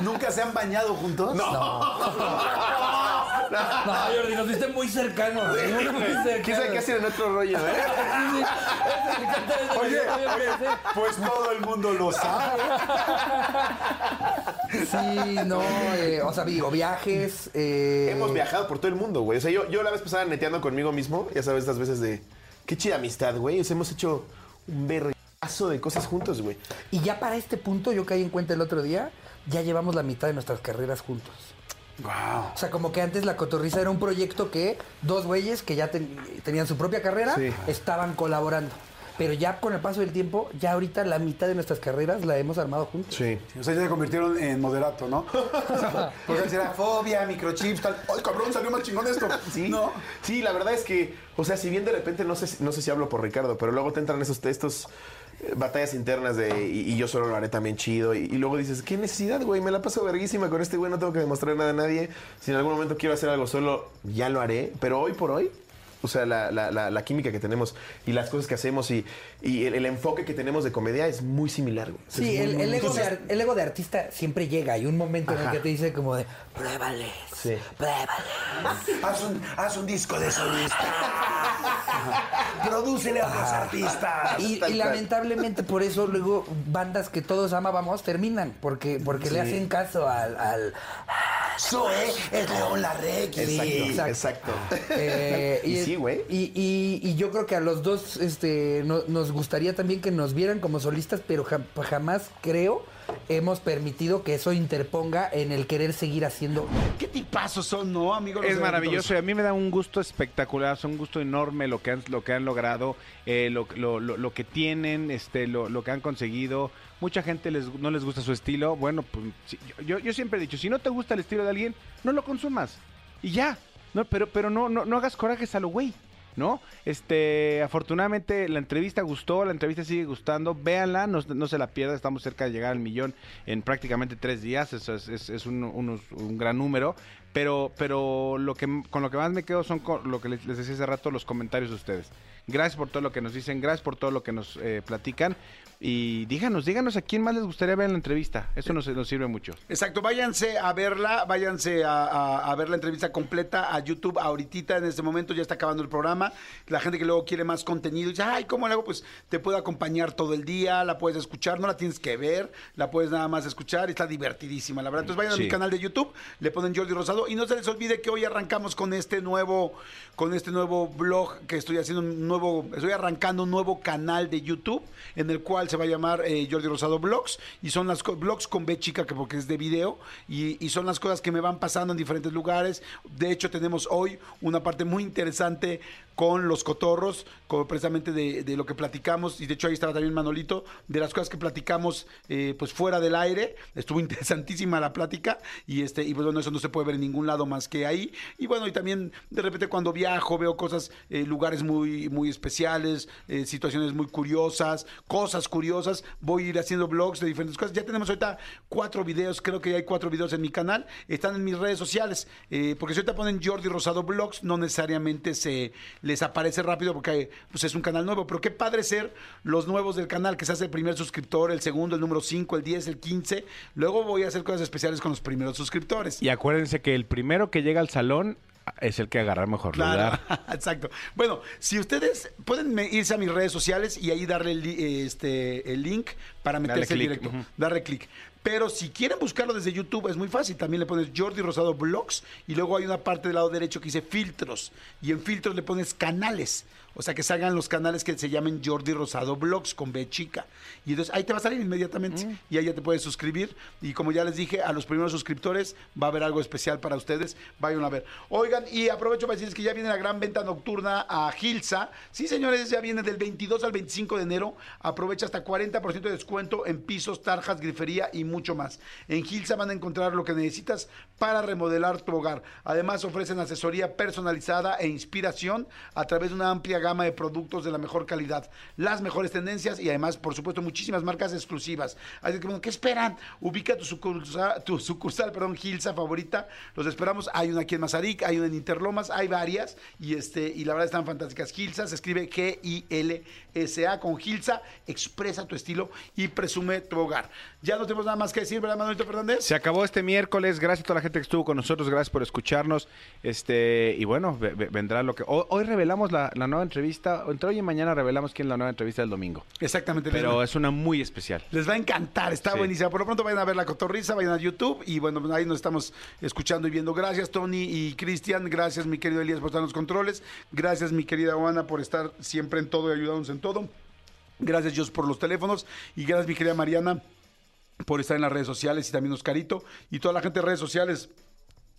¿Nunca se han bañado juntos? No. No, Jordi, nos viste muy cercanos. Quizá que hacen en otro rollo, ¿eh? Oye, oye, pues todo el mundo lo sabe. Sí, no, eh, o sea, digo, viajes. eh, Hemos viajado por todo el mundo, güey. O sea, yo, yo la vez pasada neteando conmigo mismo, ya sabes, estas veces de. Qué chida amistad, güey. O sea, hemos hecho un berreazo de cosas juntos, güey. Y ya para este punto, yo caí en cuenta el otro día, ya llevamos la mitad de nuestras carreras juntos. Wow. O sea, como que antes la cotorriza era un proyecto que dos güeyes que ya ten- tenían su propia carrera Sí. estaban colaborando. Pero ya con el paso del tiempo, ya ahorita la mitad de nuestras carreras la hemos armado juntos. Sí. O sea, ya se convirtieron en moderato, ¿no? Porque era fobia, microchips, tal. ¡Ay, cabrón, salió más chingón esto! Sí, ¿No? sí, la verdad es que, o sea, si bien de repente, no sé, si- no sé si hablo por Ricardo, pero luego te entran esos textos, batallas internas de, y, y yo solo lo haré también chido, y, y luego dices, qué necesidad, güey, me la paso verguísima con este güey, no tengo que demostrar nada a nadie, si en algún momento quiero hacer algo solo, ya lo haré, pero hoy por hoy... O sea, la, la- la- la química que tenemos y las cosas que hacemos y, y el, el enfoque que tenemos de comedia es muy similar, güey. Sí, el, muy, el muy ego de, el ego de artista siempre llega. Hay un momento en el que te dice como de, pruébales, Sí. pruébales. Haz un, haz un disco de solista. Prodúcele a otros artistas. Y, lamentablemente por eso luego bandas que todos amábamos terminan, porque, porque le hacen caso al... al- Zoe es León Larregui. Exacto, exacto. exacto. Eh, Y sí, güey. Y, y- y yo creo que a los dos este, no- nos gustaría también que nos vieran como solistas, pero jam- jamás creo hemos permitido que eso interponga en el querer seguir haciendo. ¿Qué tipazos son, no, amigo? Los Es maravilloso y a mí me da un gusto espectacular, es un gusto enorme lo que han, lo que han logrado, eh, lo, lo- lo- lo que tienen, este, lo, lo que han conseguido. Mucha gente les, no les gusta su estilo. Bueno, pues si- yo, yo siempre he dicho, si no te gusta el estilo de alguien, no lo consumas. Y ya. No, pero pero no, no, no hagas corajes a lo güey. ¿No? Este, afortunadamente la entrevista gustó, la entrevista sigue gustando, véanla, no, no se la pierdan, estamos cerca de llegar al millón en prácticamente tres días, eso es, es- un, un gran número, Pero, pero lo que con lo que más me quedo son lo que les, les decía hace rato, los comentarios de ustedes. Gracias por todo lo que nos dicen, gracias por todo lo que nos eh, platican. Y díganos, díganos a quién más les gustaría ver en la entrevista. Eso nos, nos sirve mucho. Exacto, váyanse a verla, váyanse a, a- a ver la entrevista completa a YouTube ahorita, en este momento ya está acabando el programa. La gente que luego quiere más contenido, dice, ay, ¿cómo le hago? Pues te puede acompañar todo el día, la puedes escuchar, no la tienes que ver, la puedes nada más escuchar, y está divertidísima, la verdad. Entonces vayan a Sí. mi canal de YouTube, le ponen Jordi Rosado y no se les olvide que hoy arrancamos con este nuevo, con este nuevo blog que estoy haciendo, un nuevo, estoy arrancando un nuevo canal de YouTube en el cual se va a llamar eh, Jordi Rosado Blogs y son las blogs con B chica que porque es de video y son las cosas que me van pasando en diferentes lugares. De hecho tenemos hoy una parte muy interesante con los cotorros, como precisamente de, lo que platicamos, y de hecho ahí estaba también Manolito, de las cosas que platicamos eh, pues fuera del aire, estuvo interesantísima la plática, y este, y pues bueno, eso no se puede ver en ningún lado más que ahí, y bueno, y también de repente cuando viajo veo cosas, eh, lugares muy, muy especiales, eh, situaciones muy curiosas, cosas curiosas, voy a ir haciendo blogs de diferentes cosas, ya tenemos ahorita cuatro videos, creo que ya hay cuatro videos en mi canal, están en mis redes sociales, porque si ahorita ponen Jordi Rosado Blogs, no necesariamente se les aparece rápido porque pues, es un canal nuevo, pero qué padre ser los nuevos del canal, que se hace el primer suscriptor, el segundo, el número 5, el 10, el 15, luego voy a hacer cosas especiales con los primeros suscriptores. Y acuérdense que el primero que llega al salón es el que agarra mejor Claro, lugar. exacto. Bueno, si ustedes pueden irse a mis redes sociales y ahí darle el, este, el link para meterse en clic, directo, darle clic. Pero si quieren buscarlo desde YouTube es muy fácil. También le pones Jordi Rosado Blogs y luego hay una parte del lado derecho que dice filtros y en filtros le pones canales. O sea, que salgan los canales que se llamen Jordi Rosado Blogs con B chica. Y entonces ahí te va a salir inmediatamente. Mm. Y ahí ya te puedes suscribir. Y como ya les dije, a los primeros suscriptores va a haber algo especial para ustedes. Vayan a ver. Oigan, y aprovecho para decirles que ya viene la gran venta nocturna a Gilsa. Sí, señores, ya viene del 22 al 25 de enero. Aprovecha hasta 40% de descuento en pisos, tarjas, grifería y mucho más. En Gilsa van a encontrar lo que necesitas para remodelar tu hogar. Además, ofrecen asesoría personalizada e inspiración a través de una amplia gama de productos de la mejor calidad, las mejores tendencias y además, por supuesto, muchísimas marcas exclusivas. Así que, bueno, ¿qué esperan? Ubica tu sucursal, tu sucursal, perdón, Gilsa favorita. Los esperamos. Hay una aquí en Mazarik, hay una en Interlomas, hay varias y este y la verdad están fantásticas. Gilsa se escribe G-I-L-S-A con Gilsa. Expresa tu estilo y presume tu hogar. Ya no tenemos nada más que decir, ¿verdad, Manuelito Fernández? Se acabó este miércoles. Gracias a toda la gente que estuvo con nosotros. Gracias por escucharnos. Este y bueno, ve- ve- vendrá lo que. Hoy, hoy revelamos la, la nueva entrevista. Entre hoy y mañana revelamos quién es la nueva entrevista del domingo. Exactamente. Pero es una muy especial. Les va a encantar, está Sí. buenísima. Por lo pronto vayan a ver la cotorriza, vayan a YouTube y bueno, pues ahí nos estamos escuchando y viendo. Gracias Tony y Cristian, gracias mi querido Elías por estar en los controles, gracias mi querida Juana por estar siempre en todo y ayudarnos en todo. Gracias Dios por los teléfonos y gracias mi querida Mariana por estar en las redes sociales y también Oscarito y toda la gente de redes sociales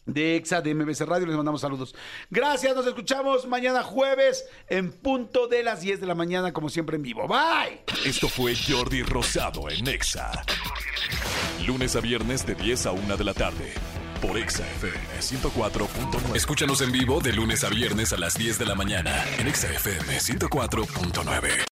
de EXA, de MBC Radio, les mandamos saludos. Gracias, nos escuchamos mañana jueves en punto de las 10 de la mañana, como siempre en vivo. Bye. Esto fue Jordi Rosado en Exa. Lunes a viernes de 10 a 1 de la tarde. Por Exa FM 104.9. Escúchanos en vivo de lunes a viernes a las 10 de la mañana. En Exa FM 104.9.